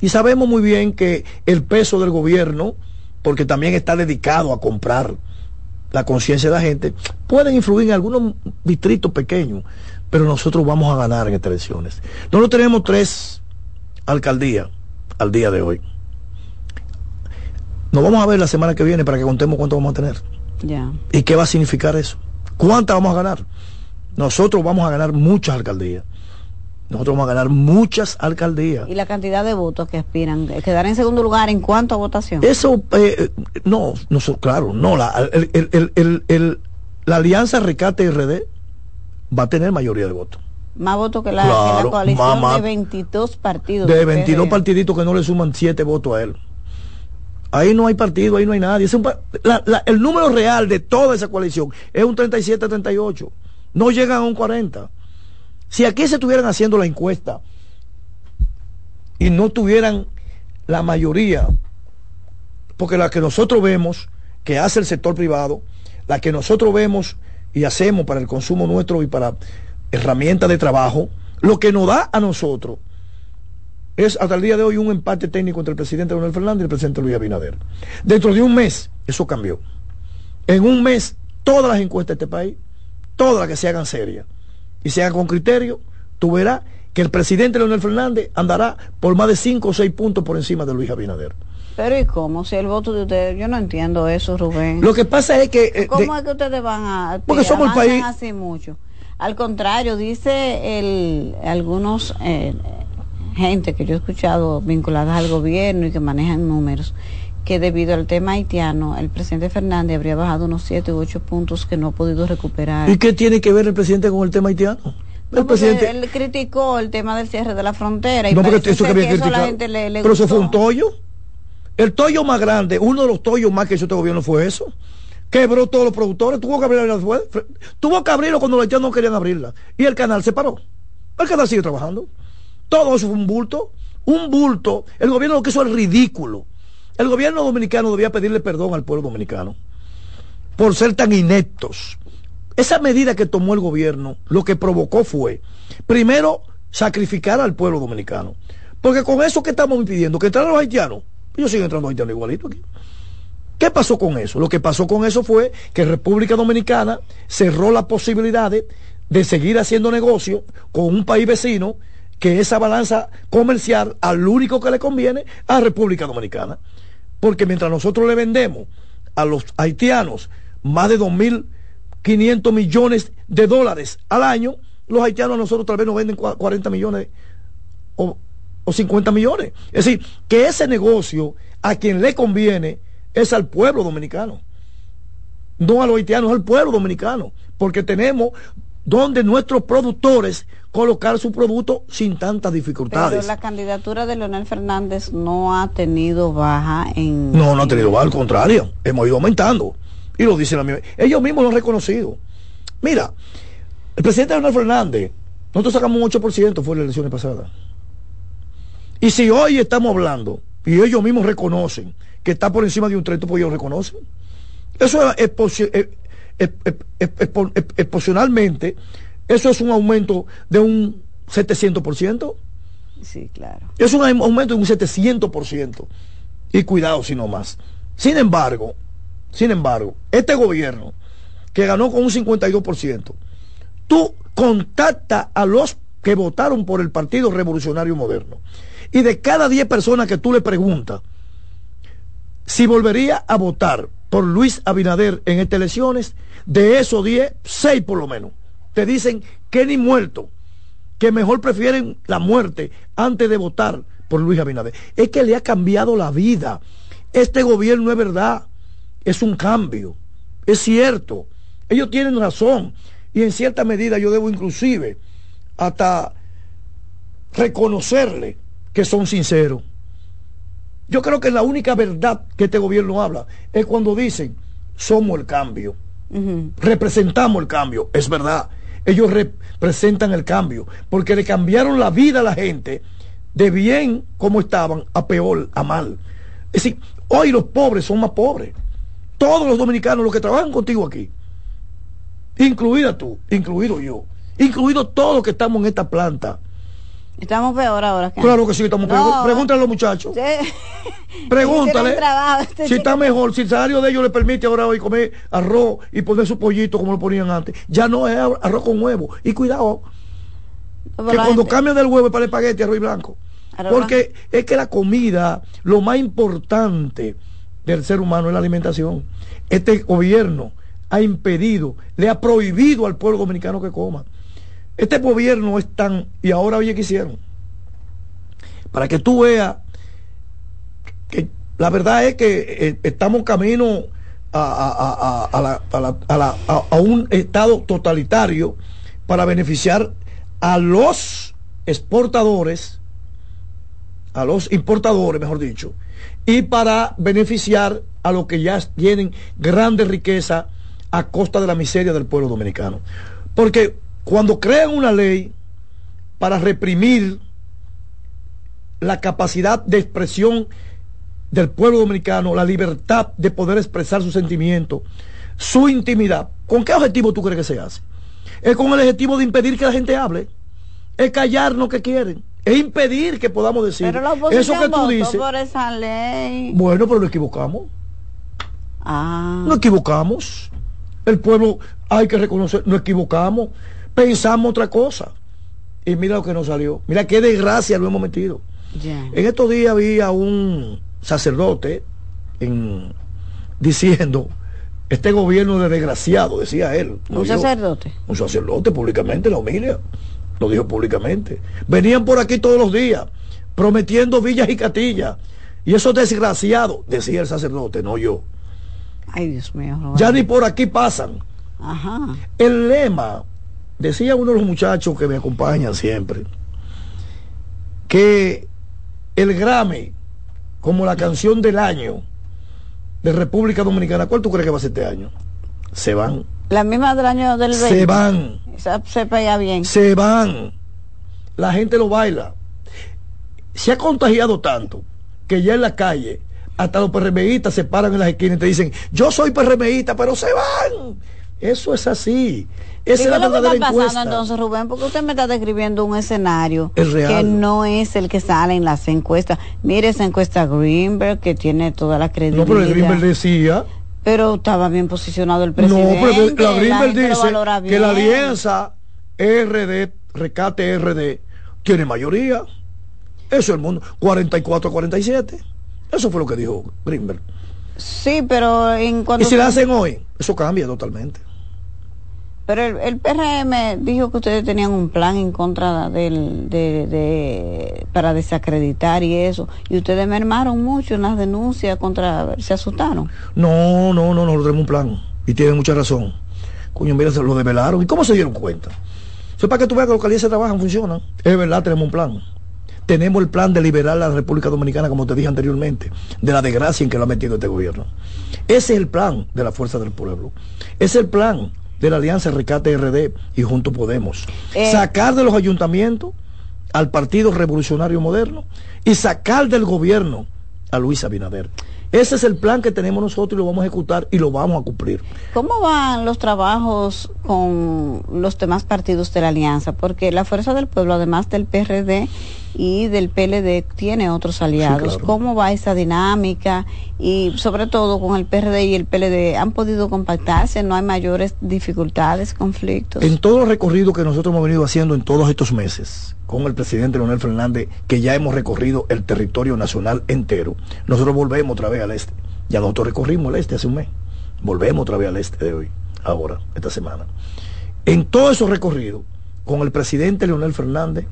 Y sabemos muy bien que el peso del gobierno, porque también está dedicado a comprar la conciencia de la gente, pueden influir en algunos distritos pequeños, pero nosotros vamos a ganar en estas elecciones. Nosotros tenemos tres alcaldías al día de hoy. Nos vamos a ver la semana que viene para que contemos cuánto vamos a tener. ¿Y qué va a significar eso? ¿Cuántas vamos a ganar? Nosotros vamos a ganar muchas alcaldías. Nosotros vamos a ganar muchas alcaldías. ¿Y la cantidad de votos que aspiran? ¿Quedar en segundo lugar en cuanto a votación? Eso, eh, no, no, claro, no. La, la Alianza Recate RD va a tener mayoría de votos. Más votos que la, coalición de 22 partidos. De 22 partiditos que no le suman 7 votos a él. Ahí no hay partido, ahí no hay nadie. el número real de toda esa coalición es un 37-38. No llegan a un 40. Si aquí se estuvieran haciendo la encuesta y no tuvieran la mayoría, porque la que nosotros vemos que hace el sector privado, la que nosotros vemos y hacemos para el consumo nuestro y para herramientas de trabajo, lo que nos da a nosotros es hasta el día de hoy un empate técnico entre el presidente Leonel Fernández y el presidente Luis Abinader. Dentro de un mes, eso cambió. En un mes, todas las encuestas de este país, todas las que se hagan serias y se hagan con criterio, tú verás que el presidente Leonel Fernández andará por más de 5 o 6 puntos por encima de Luis Abinader. Pero ¿y cómo? Si el voto de ustedes, yo no entiendo eso, Rubén. Lo que pasa es que... Eh, ¿Cómo es que ustedes van a... Porque somos el país... Así mucho. Al contrario, dice el, algunos... Eh, gente que yo he escuchado vinculadas al gobierno y que manejan números, que debido al tema haitiano, el presidente Fernández habría bajado unos 7 u 8 puntos que no ha podido recuperar. ¿Y qué tiene que ver el presidente con el tema haitiano? el presidente... Él criticó el tema del cierre de la frontera. Y no, porque eso que había criticado. Pero eso fue un tollo. El tollo más grande, uno de los tollos más que hizo este gobierno fue eso. Quebró todos los productores, tuvo que abrirlo, tuvo que abrirlo cuando los haitianos no querían abrirla. Y el canal se paró. El canal sigue trabajando. Todo eso fue un bulto. Un bulto. El gobierno lo que hizo es ridículo. El gobierno dominicano debía pedirle perdón al pueblo dominicano por ser tan ineptos. Esa medida que tomó el gobierno lo que provocó fue, primero, sacrificar al pueblo dominicano. Porque con eso que estamos pidiendo, que entraran los haitianos, ellos siguen entrando haitianos igualito aquí. ¿Qué pasó con eso? Lo que pasó con eso fue que República Dominicana cerró las posibilidades de seguir haciendo negocio con un país vecino que esa balanza comercial al único que le conviene a República Dominicana. Porque mientras nosotros le vendemos a los haitianos más de 2.500 millones de dólares al año, los haitianos a nosotros tal vez nos venden 40 millones o, o 50 millones. Es decir, que ese negocio a quien le conviene es al pueblo dominicano. No a los haitianos, al pueblo dominicano. Porque tenemos donde nuestros productores colocar su producto sin tantas dificultades. Pero la candidatura de Leonel Fernández no ha tenido baja en... No, no ha tenido baja, al contrario, hemos ido aumentando. Y lo dicen la Ellos mismos lo han reconocido. Mira, el presidente Leonel Fernández Nosotros sacamos un 8% fue las elecciones pasadas. Y si hoy estamos hablando, y ellos mismos reconocen que está por encima de un 30, pues ellos reconocen. Eso es, exposionalmente, eso es un aumento de un 700%. Sí, claro. Es un aumento de un 700%. Y cuidado si no más. Sin embargo, sin embargo, este gobierno que ganó con un 52%, tú contacta a los que votaron por el Partido Revolucionario Moderno. Y de cada 10 personas que tú le preguntas si volvería a votar por Luis Abinader en estas elecciones, de esos 10, 6 por lo menos, te dicen que ni muerto, que mejor prefieren la muerte antes de votar por Luis Abinader. Es que le ha cambiado la vida. Este gobierno es verdad, es un cambio, es cierto. Ellos tienen razón y en cierta medida yo debo inclusive hasta reconocerle que son sinceros. Yo creo que la única verdad que este gobierno habla es cuando dicen, somos el cambio, representamos el cambio, es verdad. Ellos representan el cambio, porque le cambiaron la vida a la gente de bien como estaban a peor, a mal. Es decir, hoy los pobres son más pobres. Todos los dominicanos, los que trabajan contigo aquí, incluida tú, incluido yo, incluido todos los que estamos en esta planta. Estamos peor ahora. Claro que sí, estamos peor. Pregúntale a los muchachos. *laughs* Pregúntale este si está mejor, si el salario de ellos le permite ahora hoy comer arroz y poner su pollito como lo ponían antes. Ya no es arroz con huevo. Y cuidado, que cuando cambian del huevo es para el espagueti, arroz y blanco. Porque es que la comida, lo más importante del ser humano es la alimentación. Este gobierno ha impedido, le ha prohibido al pueblo dominicano que coma. Este gobierno es tan, y ahora oye que hicieron, para que tú veas que la verdad es que eh, estamos camino a, a, un estado totalitario para beneficiar a los exportadores, a los importadores, mejor dicho, y para beneficiar a los que ya tienen grande riqueza a costa de la miseria del pueblo dominicano. Porque cuando crean una ley para reprimir la capacidad de expresión del pueblo dominicano, la libertad de poder expresar su sentimiento, su intimidad, ¿con qué objetivo tú crees que se hace? Es con el objetivo de impedir que la gente hable, es callar lo que quieren, es impedir que podamos decir eso que tú dices. Por esa ley. Bueno, pero lo equivocamos. Ah. No equivocamos. El pueblo hay que reconocer, no equivocamos, pensamos otra cosa. Y mira lo que nos salió. Mira qué desgracia lo hemos metido. En estos días había un sacerdote en, diciendo, este gobierno de desgraciado, decía él. ¿Un sacerdote? Un sacerdote públicamente, la humilla Lo dijo públicamente. Venían por aquí todos los días, prometiendo villas y catillas. Y esos desgraciados, decía el sacerdote, no yo. Ay, Dios mío. Ya ni por aquí pasan. Ajá. El lema, decía uno de los muchachos que me acompañan siempre, que el Grammy, como la canción del año de República Dominicana, ¿cuál tú crees que va a ser este año? Se van. La misma del año del 20. Se van. se pega bien. Se van. La gente lo baila. Se ha contagiado tanto que ya en la calle hasta los PRMistas se paran en las esquinas y te dicen, yo soy PRMista, pero se van. Eso es así. Esa es la verdadera ¿Qué está pasando entonces, Rubén? Porque usted me está describiendo un escenario que no es el que sale en las encuestas. Mire esa encuesta Greenberg que tiene toda la credibilidad. No, pero Greenberg decía... Pero estaba bien posicionado el presidente. No, pero la Greenberg dice que la alianza RD, Recate RD, tiene mayoría. Eso es el mundo. 44 a 47. Eso fue lo que dijo Greenberg. Sí, pero en cuanto... Y si la hacen hoy, eso cambia totalmente. Pero el, PRM dijo que ustedes tenían un plan en contra del, de, para desacreditar y eso. Y ustedes me armaron mucho en las denuncias contra... ¿Se asustaron? No, no, no, no, tenemos un plan. Y tienen mucha razón. Coño, mira, se lo develaron. ¿Y cómo se dieron cuenta? Eso es para que tú veas que los se trabajan, funcionan. Es verdad, tenemos un plan. Tenemos el plan de liberar a la República Dominicana, como te dije anteriormente, de la desgracia en que lo ha metido este gobierno. Ese es el plan de la fuerza del pueblo. Ese es el plan de la alianza Recate RD y Junto Podemos. Eh. sacar de los ayuntamientos al Partido Revolucionario Moderno y sacar del gobierno a Luis Abinader. Ese es el plan que tenemos nosotros y lo vamos a ejecutar y lo vamos a cumplir. ¿Cómo van los trabajos con los demás partidos de la alianza? Porque la Fuerza del Pueblo, además del PRD y del PLD, tiene otros aliados. claro. ¿Cómo va esa dinámica? Y sobre todo con el PRD y el PLD, ¿han podido compactarse? ¿No hay mayores dificultades, conflictos? En todo el recorrido que nosotros hemos venido haciendo en todos estos meses, con el presidente Leonel Fernández, que ya hemos recorrido el territorio nacional entero, nosotros volvemos otra vez al este. Ya nosotros recorrimos el este hace un mes. Volvemos otra vez al este de hoy, ahora, esta semana. En todo esos recorridos, con el presidente Leonel Fernández,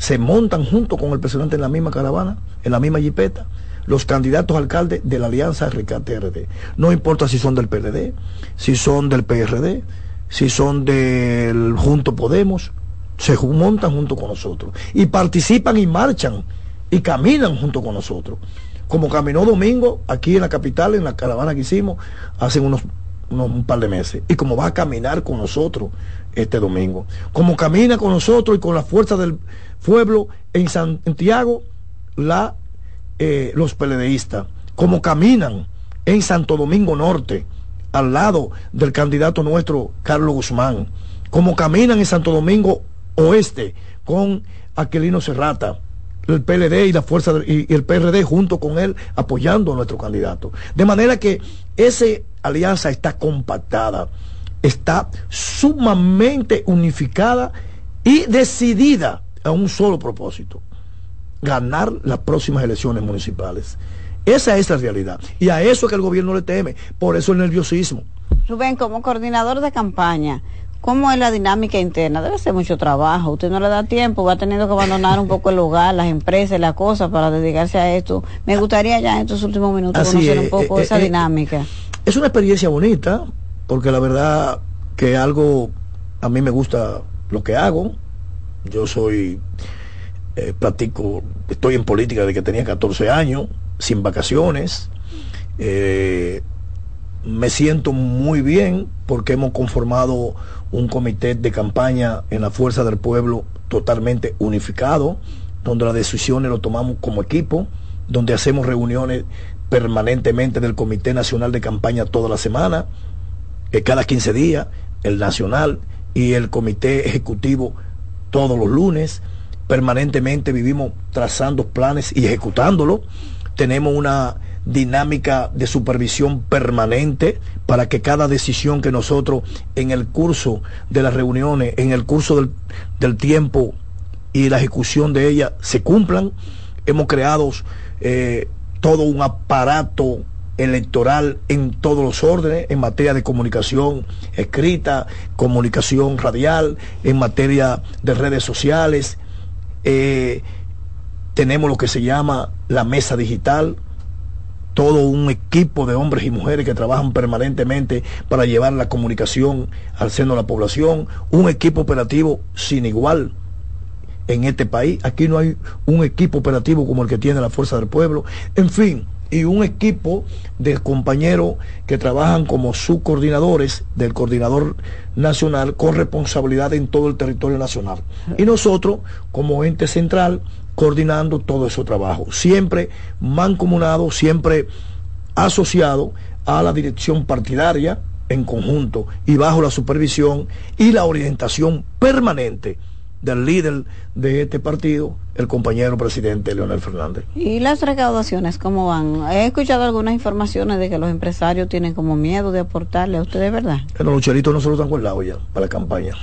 se montan junto con el presidente en la misma caravana, en la misma jipeta, los candidatos a alcalde de la alianza Recate RD. No importa si son del PLD, si son del PRD, si son del Junto Podemos, se montan junto con nosotros y participan y marchan y caminan junto con nosotros. Como caminó Domingo aquí en la capital, en la caravana que hicimos hace unos, unos- un par de meses. Y como va a caminar con nosotros este domingo. Como camina con nosotros y con la fuerza del pueblo en Santiago, la, eh, los peledeístas. Como caminan en Santo Domingo Norte, al lado del candidato nuestro, Carlos Guzmán. Como caminan en Santo Domingo Oeste con Aquilino Serrata, el PLD y la fuerza y el PRD junto con él apoyando a nuestro candidato. De manera que esa alianza está compactada, está sumamente unificada y decidida a un solo propósito, ganar las próximas elecciones municipales. Esa es la realidad. Y a eso es que el gobierno le teme. Por eso el nerviosismo. Rubén, como coordinador de campaña, ¿cómo es la dinámica interna? Debe ser mucho trabajo. Usted no le da tiempo, va teniendo que abandonar un poco el hogar, las empresas, las cosas para dedicarse a esto. Me gustaría ya en estos últimos minutos Así conocer un poco eh, esa eh, dinámica. Es una experiencia bonita, porque la verdad que algo, a mí me gusta lo que hago. Yo soy, eh, practico, estoy en política desde que tenía 14 años, sin vacaciones. Eh, me siento muy bien porque hemos conformado un comité de campaña en la Fuerza del Pueblo totalmente unificado, donde las decisiones lo tomamos como equipo, donde hacemos reuniones permanentemente del Comité Nacional de Campaña toda la semana, eh, cada 15 días, el nacional y el Comité Ejecutivo todos los lunes. Permanentemente vivimos trazando planes y ejecutándolos. Tenemos una dinámica de supervisión permanente para que cada decisión que nosotros en el curso de las reuniones, en el curso del, del tiempo y la ejecución de ella se cumplan. Hemos creado eh, todo un aparato electoral en todos los órdenes, en materia de comunicación escrita, comunicación radial, en materia de redes sociales. Eh, tenemos lo que se llama la mesa digital, todo un equipo de hombres y mujeres que trabajan permanentemente para llevar la comunicación al seno de la población, un equipo operativo sin igual en este país. Aquí no hay un equipo operativo como el que tiene la Fuerza del Pueblo. En fin, y un equipo de compañeros que trabajan como subcoordinadores del coordinador nacional con responsabilidad en todo el territorio nacional. Y nosotros, como ente central, coordinando todo ese trabajo. Siempre mancomunado, siempre asociado a la dirección partidaria en conjunto y bajo la supervisión y la orientación permanente del líder de este partido, el compañero presidente Leonel Fernández. ¿Y las recaudaciones cómo van? He escuchado algunas informaciones de que los empresarios tienen como miedo de aportarle a ustedes, ¿verdad? Los chelitos no se los han guardado ya para la campaña.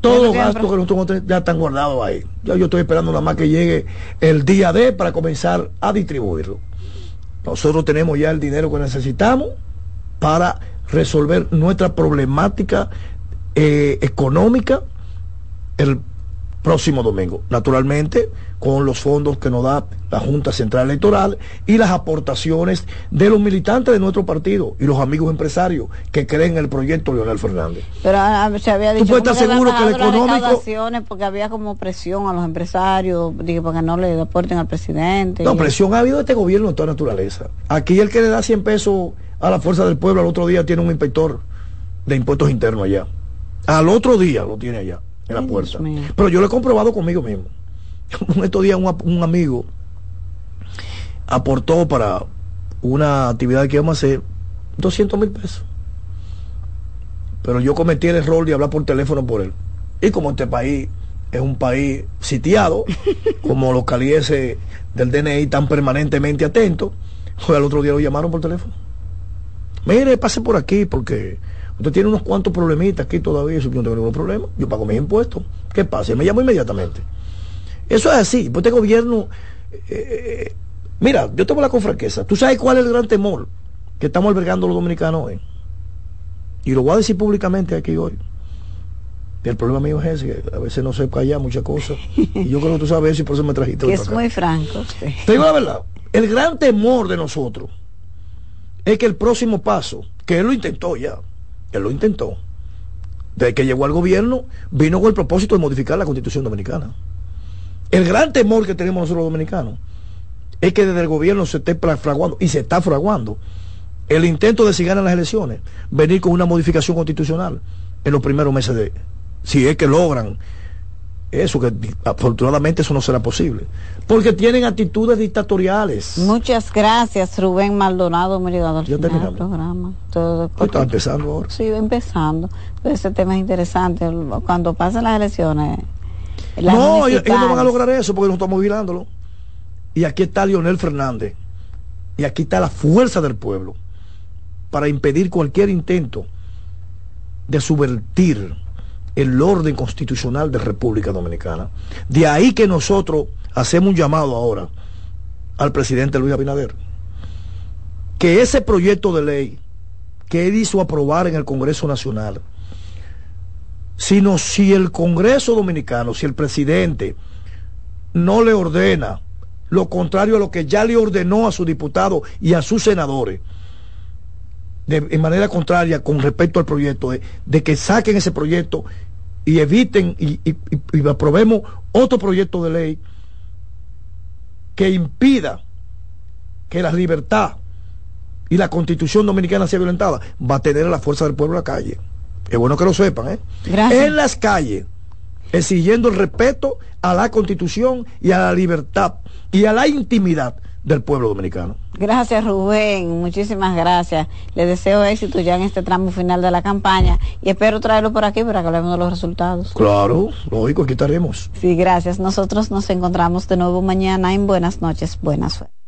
Todos los gastos que nosotros tenemos ya están guardados ahí. Ya yo estoy esperando nada más que llegue el día D para comenzar a distribuirlo. Nosotros tenemos ya el dinero que necesitamos para resolver nuestra problemática eh, económica el próximo domingo. Naturalmente, con los fondos que nos da la Junta Central Electoral y las aportaciones de los militantes de nuestro partido y los amigos empresarios que creen en el proyecto Leonel Fernández. Pero ah, se había dicho puedes estar ¿cómo que seguro habían que el económico- porque había como presión a los empresarios, dije, para que no le aporten al presidente. No, presión ha habido de este gobierno de toda naturaleza. Aquí el que le da 100 pesos a la fuerza del pueblo al otro día tiene un inspector de impuestos internos allá. Al otro día lo tiene allá, en la puerta. Pero yo lo he comprobado conmigo mismo. *laughs* Estos días un, un amigo aportó para una actividad que íbamos a hacer 200 mil pesos. Pero yo cometí el error de hablar por teléfono por él. Y como este país es un país sitiado, *laughs* como los calieses del DNI están permanentemente atentos, pues *laughs* al otro día lo llamaron por teléfono. Mire, pase por aquí porque usted tiene unos cuantos problemitas aquí todavía, yo no tengo ningún problema, yo pago mis impuestos. ¿Qué pasa? Y me llamo inmediatamente. Eso es así, pues este gobierno... Eh, eh, mira, yo tengo la con franqueza. ¿Tú sabes cuál es el gran temor que estamos albergando los dominicanos hoy? Y lo voy a decir públicamente aquí hoy. El problema mío es ese, que a veces no sé callar muchas cosas. Y yo creo que tú sabes eso y por eso me trajiste. Que es muy franco. Te digo la verdad, el gran temor de nosotros es que el próximo paso, que él lo intentó ya, él lo intentó, desde que llegó al gobierno, vino con el propósito de modificar la constitución dominicana. El gran temor que tenemos nosotros los dominicanos es que desde el gobierno se esté fraguando, y se está fraguando, el intento de si ganan las elecciones, venir con una modificación constitucional en los primeros meses de, si es que logran eso, que afortunadamente eso no será posible, porque tienen actitudes dictatoriales. Muchas gracias, Rubén Maldonado, Merigador. Ya terminamos. programa. Todo, está empezando ahora. Sí, empezando. Ese tema es interesante. Cuando pasen las elecciones. no, ellos, no van a lograr eso porque no estamos vigilándolo. Y aquí está Lionel Fernández. Y aquí está la fuerza del pueblo para impedir cualquier intento de subvertir el orden constitucional de República Dominicana. De ahí que nosotros hacemos un llamado ahora al presidente Luis Abinader, que ese proyecto de ley que él hizo aprobar en el Congreso Nacional, sino si el Congreso Dominicano, si el presidente no le ordena lo contrario a lo que ya le ordenó a sus diputados y a sus senadores, de, manera contraria con respecto al proyecto, de, que saquen ese proyecto y eviten y, aprobemos otro proyecto de ley que impida que la libertad y la constitución dominicana sea violentada, va a tener a la fuerza del pueblo en la calle. Es bueno que lo sepan, ¿eh? En las calles, exigiendo el respeto a la constitución y a la libertad y a la intimidad del pueblo dominicano. Gracias Rubén, muchísimas gracias. Le deseo éxito ya en este tramo final de la campaña y espero traerlo por aquí para que hablemos de los resultados. Claro, lógico, aquí estaremos. Sí, gracias. Nosotros nos encontramos de nuevo mañana en Buenas noches, buena suerte.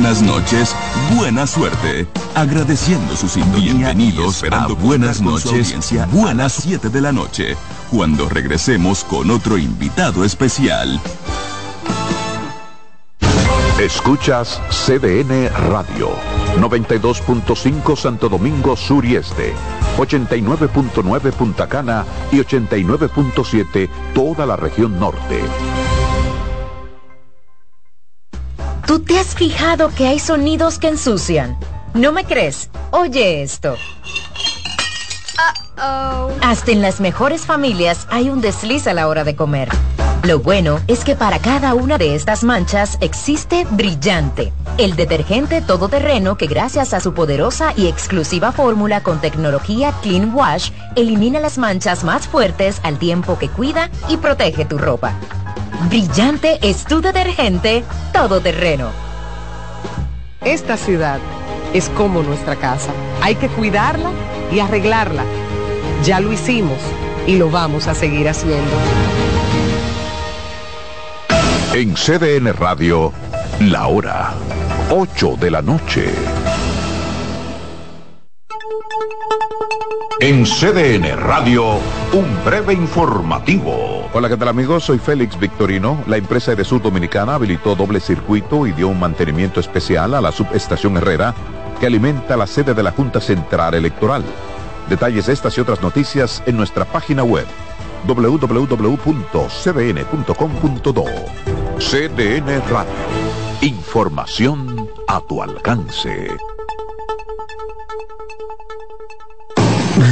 Buenas noches, buena suerte. Agradeciendo su sintonía. Bienvenidos a Buenas noches, buenas 7 de la noche, cuando regresemos con otro invitado especial. Escuchas CDN Radio, 92.5 Santo Domingo Sur y Este, 89.9 Punta Cana y 89.7 toda la región norte. ¿Tú te has fijado que hay sonidos que ensucian? ¿No me crees? Oye esto. Hasta en las mejores familias hay un desliz a la hora de comer. Lo bueno es que para cada una de estas manchas existe Brillante, el detergente todoterreno que gracias a su poderosa y exclusiva fórmula con tecnología Clean Wash elimina las manchas más fuertes al tiempo que cuida y protege tu ropa. Brillante es tu detergente todoterreno. Esta ciudad es como nuestra casa. Hay que cuidarla y arreglarla. Ya lo hicimos y lo vamos a seguir haciendo. En CDN Radio, la hora 8 de la noche. En CDN Radio, un breve informativo. Hola, ¿qué tal amigos? Soy Félix Victorino. La empresa de Sur Dominicana habilitó doble circuito y dio un mantenimiento especial a la subestación Herrera que alimenta la sede de la Junta Central Electoral. Detalles de estas y otras noticias en nuestra página web www.cdn.com.do. CDN Radio. Información a tu alcance.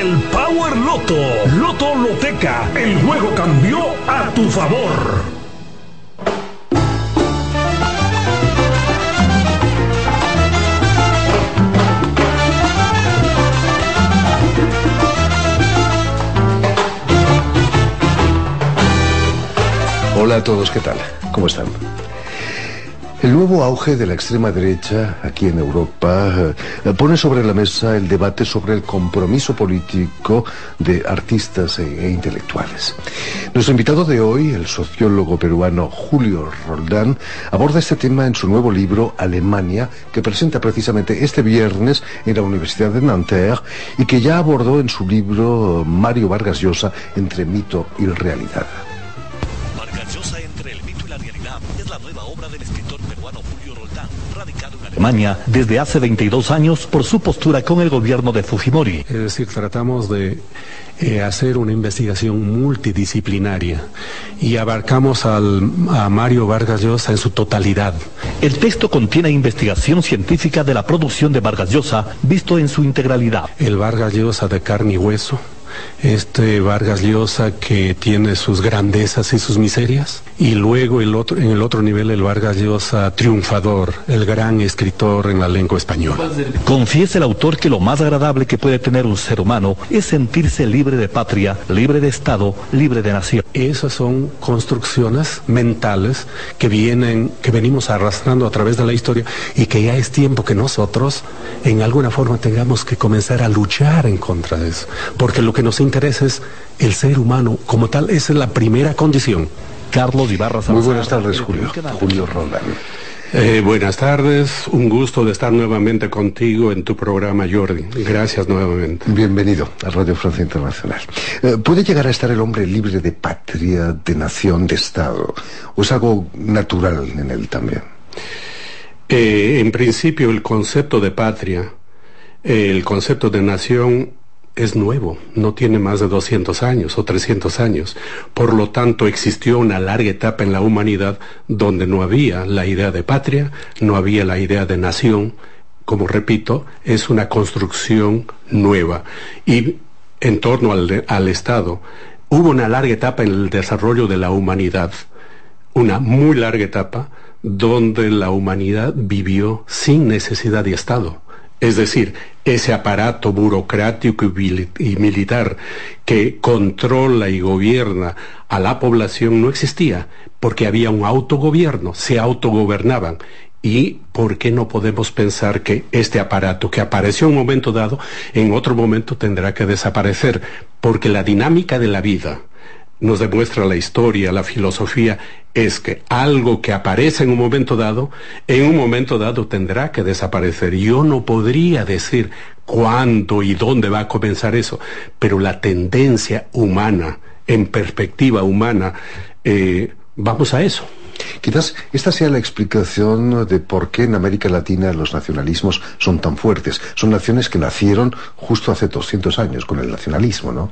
el Power Loto. Loto Loteca, el juego cambió a tu favor. Hola a todos, ¿qué tal? ¿Cómo están? El nuevo auge de la extrema derecha aquí en Europa eh, pone sobre la mesa el debate sobre el compromiso político de artistas e, e, intelectuales. Nuestro invitado de hoy, el sociólogo peruano Julio Roldán, aborda este tema en su nuevo libro Alemania, que presenta precisamente este viernes en la Universidad de Nanterre y que ya abordó en su libro Mario Vargas Llosa entre mito y realidad. Alemania desde hace 22 años por su postura con el gobierno de Fujimori. Es decir, tratamos de eh, hacer una investigación multidisciplinaria y abarcamos al, a Mario Vargas Llosa en su totalidad. El texto contiene investigación científica de la producción de Vargas Llosa visto en su integralidad. El Vargas Llosa de carne y hueso este Vargas Llosa que tiene sus grandezas y sus miserias, y luego el otro, en el otro nivel el Vargas Llosa triunfador, el gran escritor en la lengua española. Confiesa el autor que lo más agradable que puede tener un ser humano es sentirse libre de patria, libre de Estado, libre de nación. Esas son construcciones mentales que vienen, que venimos arrastrando a través de la historia y que ya es tiempo que nosotros en alguna forma tengamos que comenzar a luchar en contra de eso. Porque lo que nos interesa es el ser humano como tal, esa es la primera condición. Carlos Ibarra Muy buenas tardes, Julio. Julio Roldán. Eh, buenas tardes, un gusto de estar nuevamente contigo en tu programa, Jordi. Gracias nuevamente. Bienvenido a Radio Francia Internacional. Eh, ¿Puede llegar a estar el hombre libre de patria, de nación, de Estado? ¿O es algo natural en él también? Eh, en principio, el concepto de patria, el concepto de nación es nuevo, no tiene más de 200 años o 300 años. Por lo tanto, existió una larga etapa en la humanidad donde no había la idea de patria, no había la idea de nación. Como repito, es una construcción nueva. Y en torno al, al Estado, hubo una larga etapa en el desarrollo de la humanidad, una muy larga etapa donde la humanidad vivió sin necesidad de Estado es decir, ese aparato burocrático y, militar que controla y gobierna a la población no existía, porque había un autogobierno, se autogobernaban. ¿Y por qué no podemos pensar que este aparato que apareció en un momento dado, en otro momento tendrá que desaparecer? Porque la dinámica de la vida, nos demuestra la historia, la filosofía, es que algo que aparece en un momento dado, en un momento dado tendrá que desaparecer. Yo no podría decir cuándo y dónde va a comenzar eso, pero la tendencia humana, en perspectiva humana, eh, vamos a eso. Quizás esta sea la explicación de por qué en América Latina los nacionalismos son tan fuertes. Son naciones que nacieron justo hace 200 años con el nacionalismo, ¿no?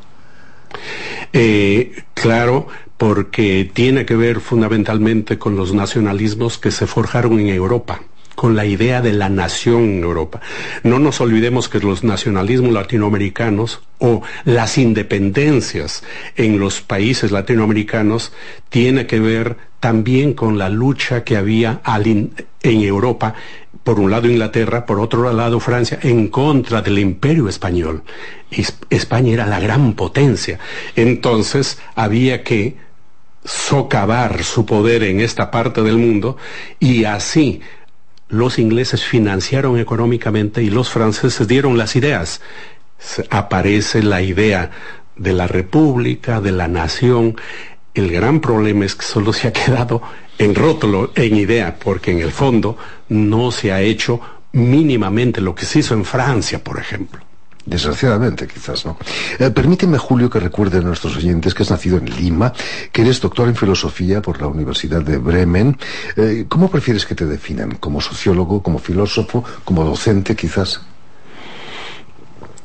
Eh, claro, porque tiene que ver fundamentalmente con los nacionalismos que se forjaron en Europa con la idea de la nación en Europa. No nos olvidemos que los nacionalismos latinoamericanos o las independencias en los países latinoamericanos tiene que ver también con la lucha que había en Europa por un lado Inglaterra, por otro lado Francia, en contra del imperio español. España era la gran potencia. Entonces había que socavar su poder en esta parte del mundo y así los ingleses financiaron económicamente y los franceses dieron las ideas. Aparece la idea de la república, de la nación. El gran problema es que solo se ha quedado en rótulo, en idea, porque en el fondo no se ha hecho mínimamente lo que se hizo en Francia, por ejemplo. Desgraciadamente, quizás, ¿no? Eh, permíteme, Julio, que recuerde a nuestros oyentes que has nacido en Lima, que eres doctor en filosofía por la Universidad de Bremen. Eh, ¿Cómo prefieres que te definan? ¿Como sociólogo, como filósofo, como docente, quizás?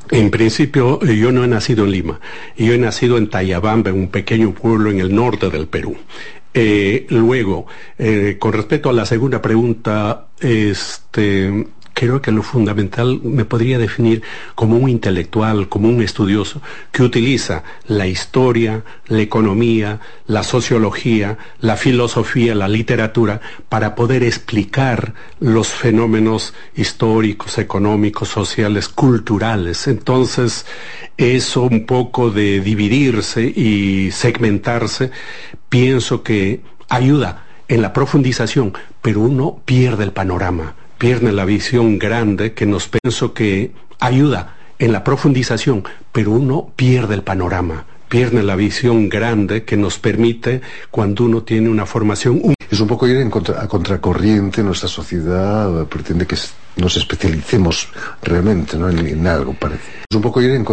En principio, eh, yo no he nacido en Lima. Yo he nacido en Tayabamba, un pequeño pueblo en el norte del Perú. Luego, con respecto a la segunda pregunta, este, creo que lo fundamental me podría definir como un intelectual, como un estudioso que utiliza la historia, la economía, la sociología, la filosofía, la literatura para poder explicar los fenómenos históricos, económicos, sociales, culturales. Entonces, eso un poco de dividirse y segmentarse, pienso que ayuda en la profundización, pero uno pierde el panorama pierde la visión grande que nos pienso que ayuda en la profundización, pero uno pierde el panorama, pierde la visión grande que nos permite cuando uno tiene una formación. Es un poco ir en contra, a contracorriente, nuestra sociedad pretende que nos especialicemos realmente ¿no? en, en algo, parece. Es un poco ir en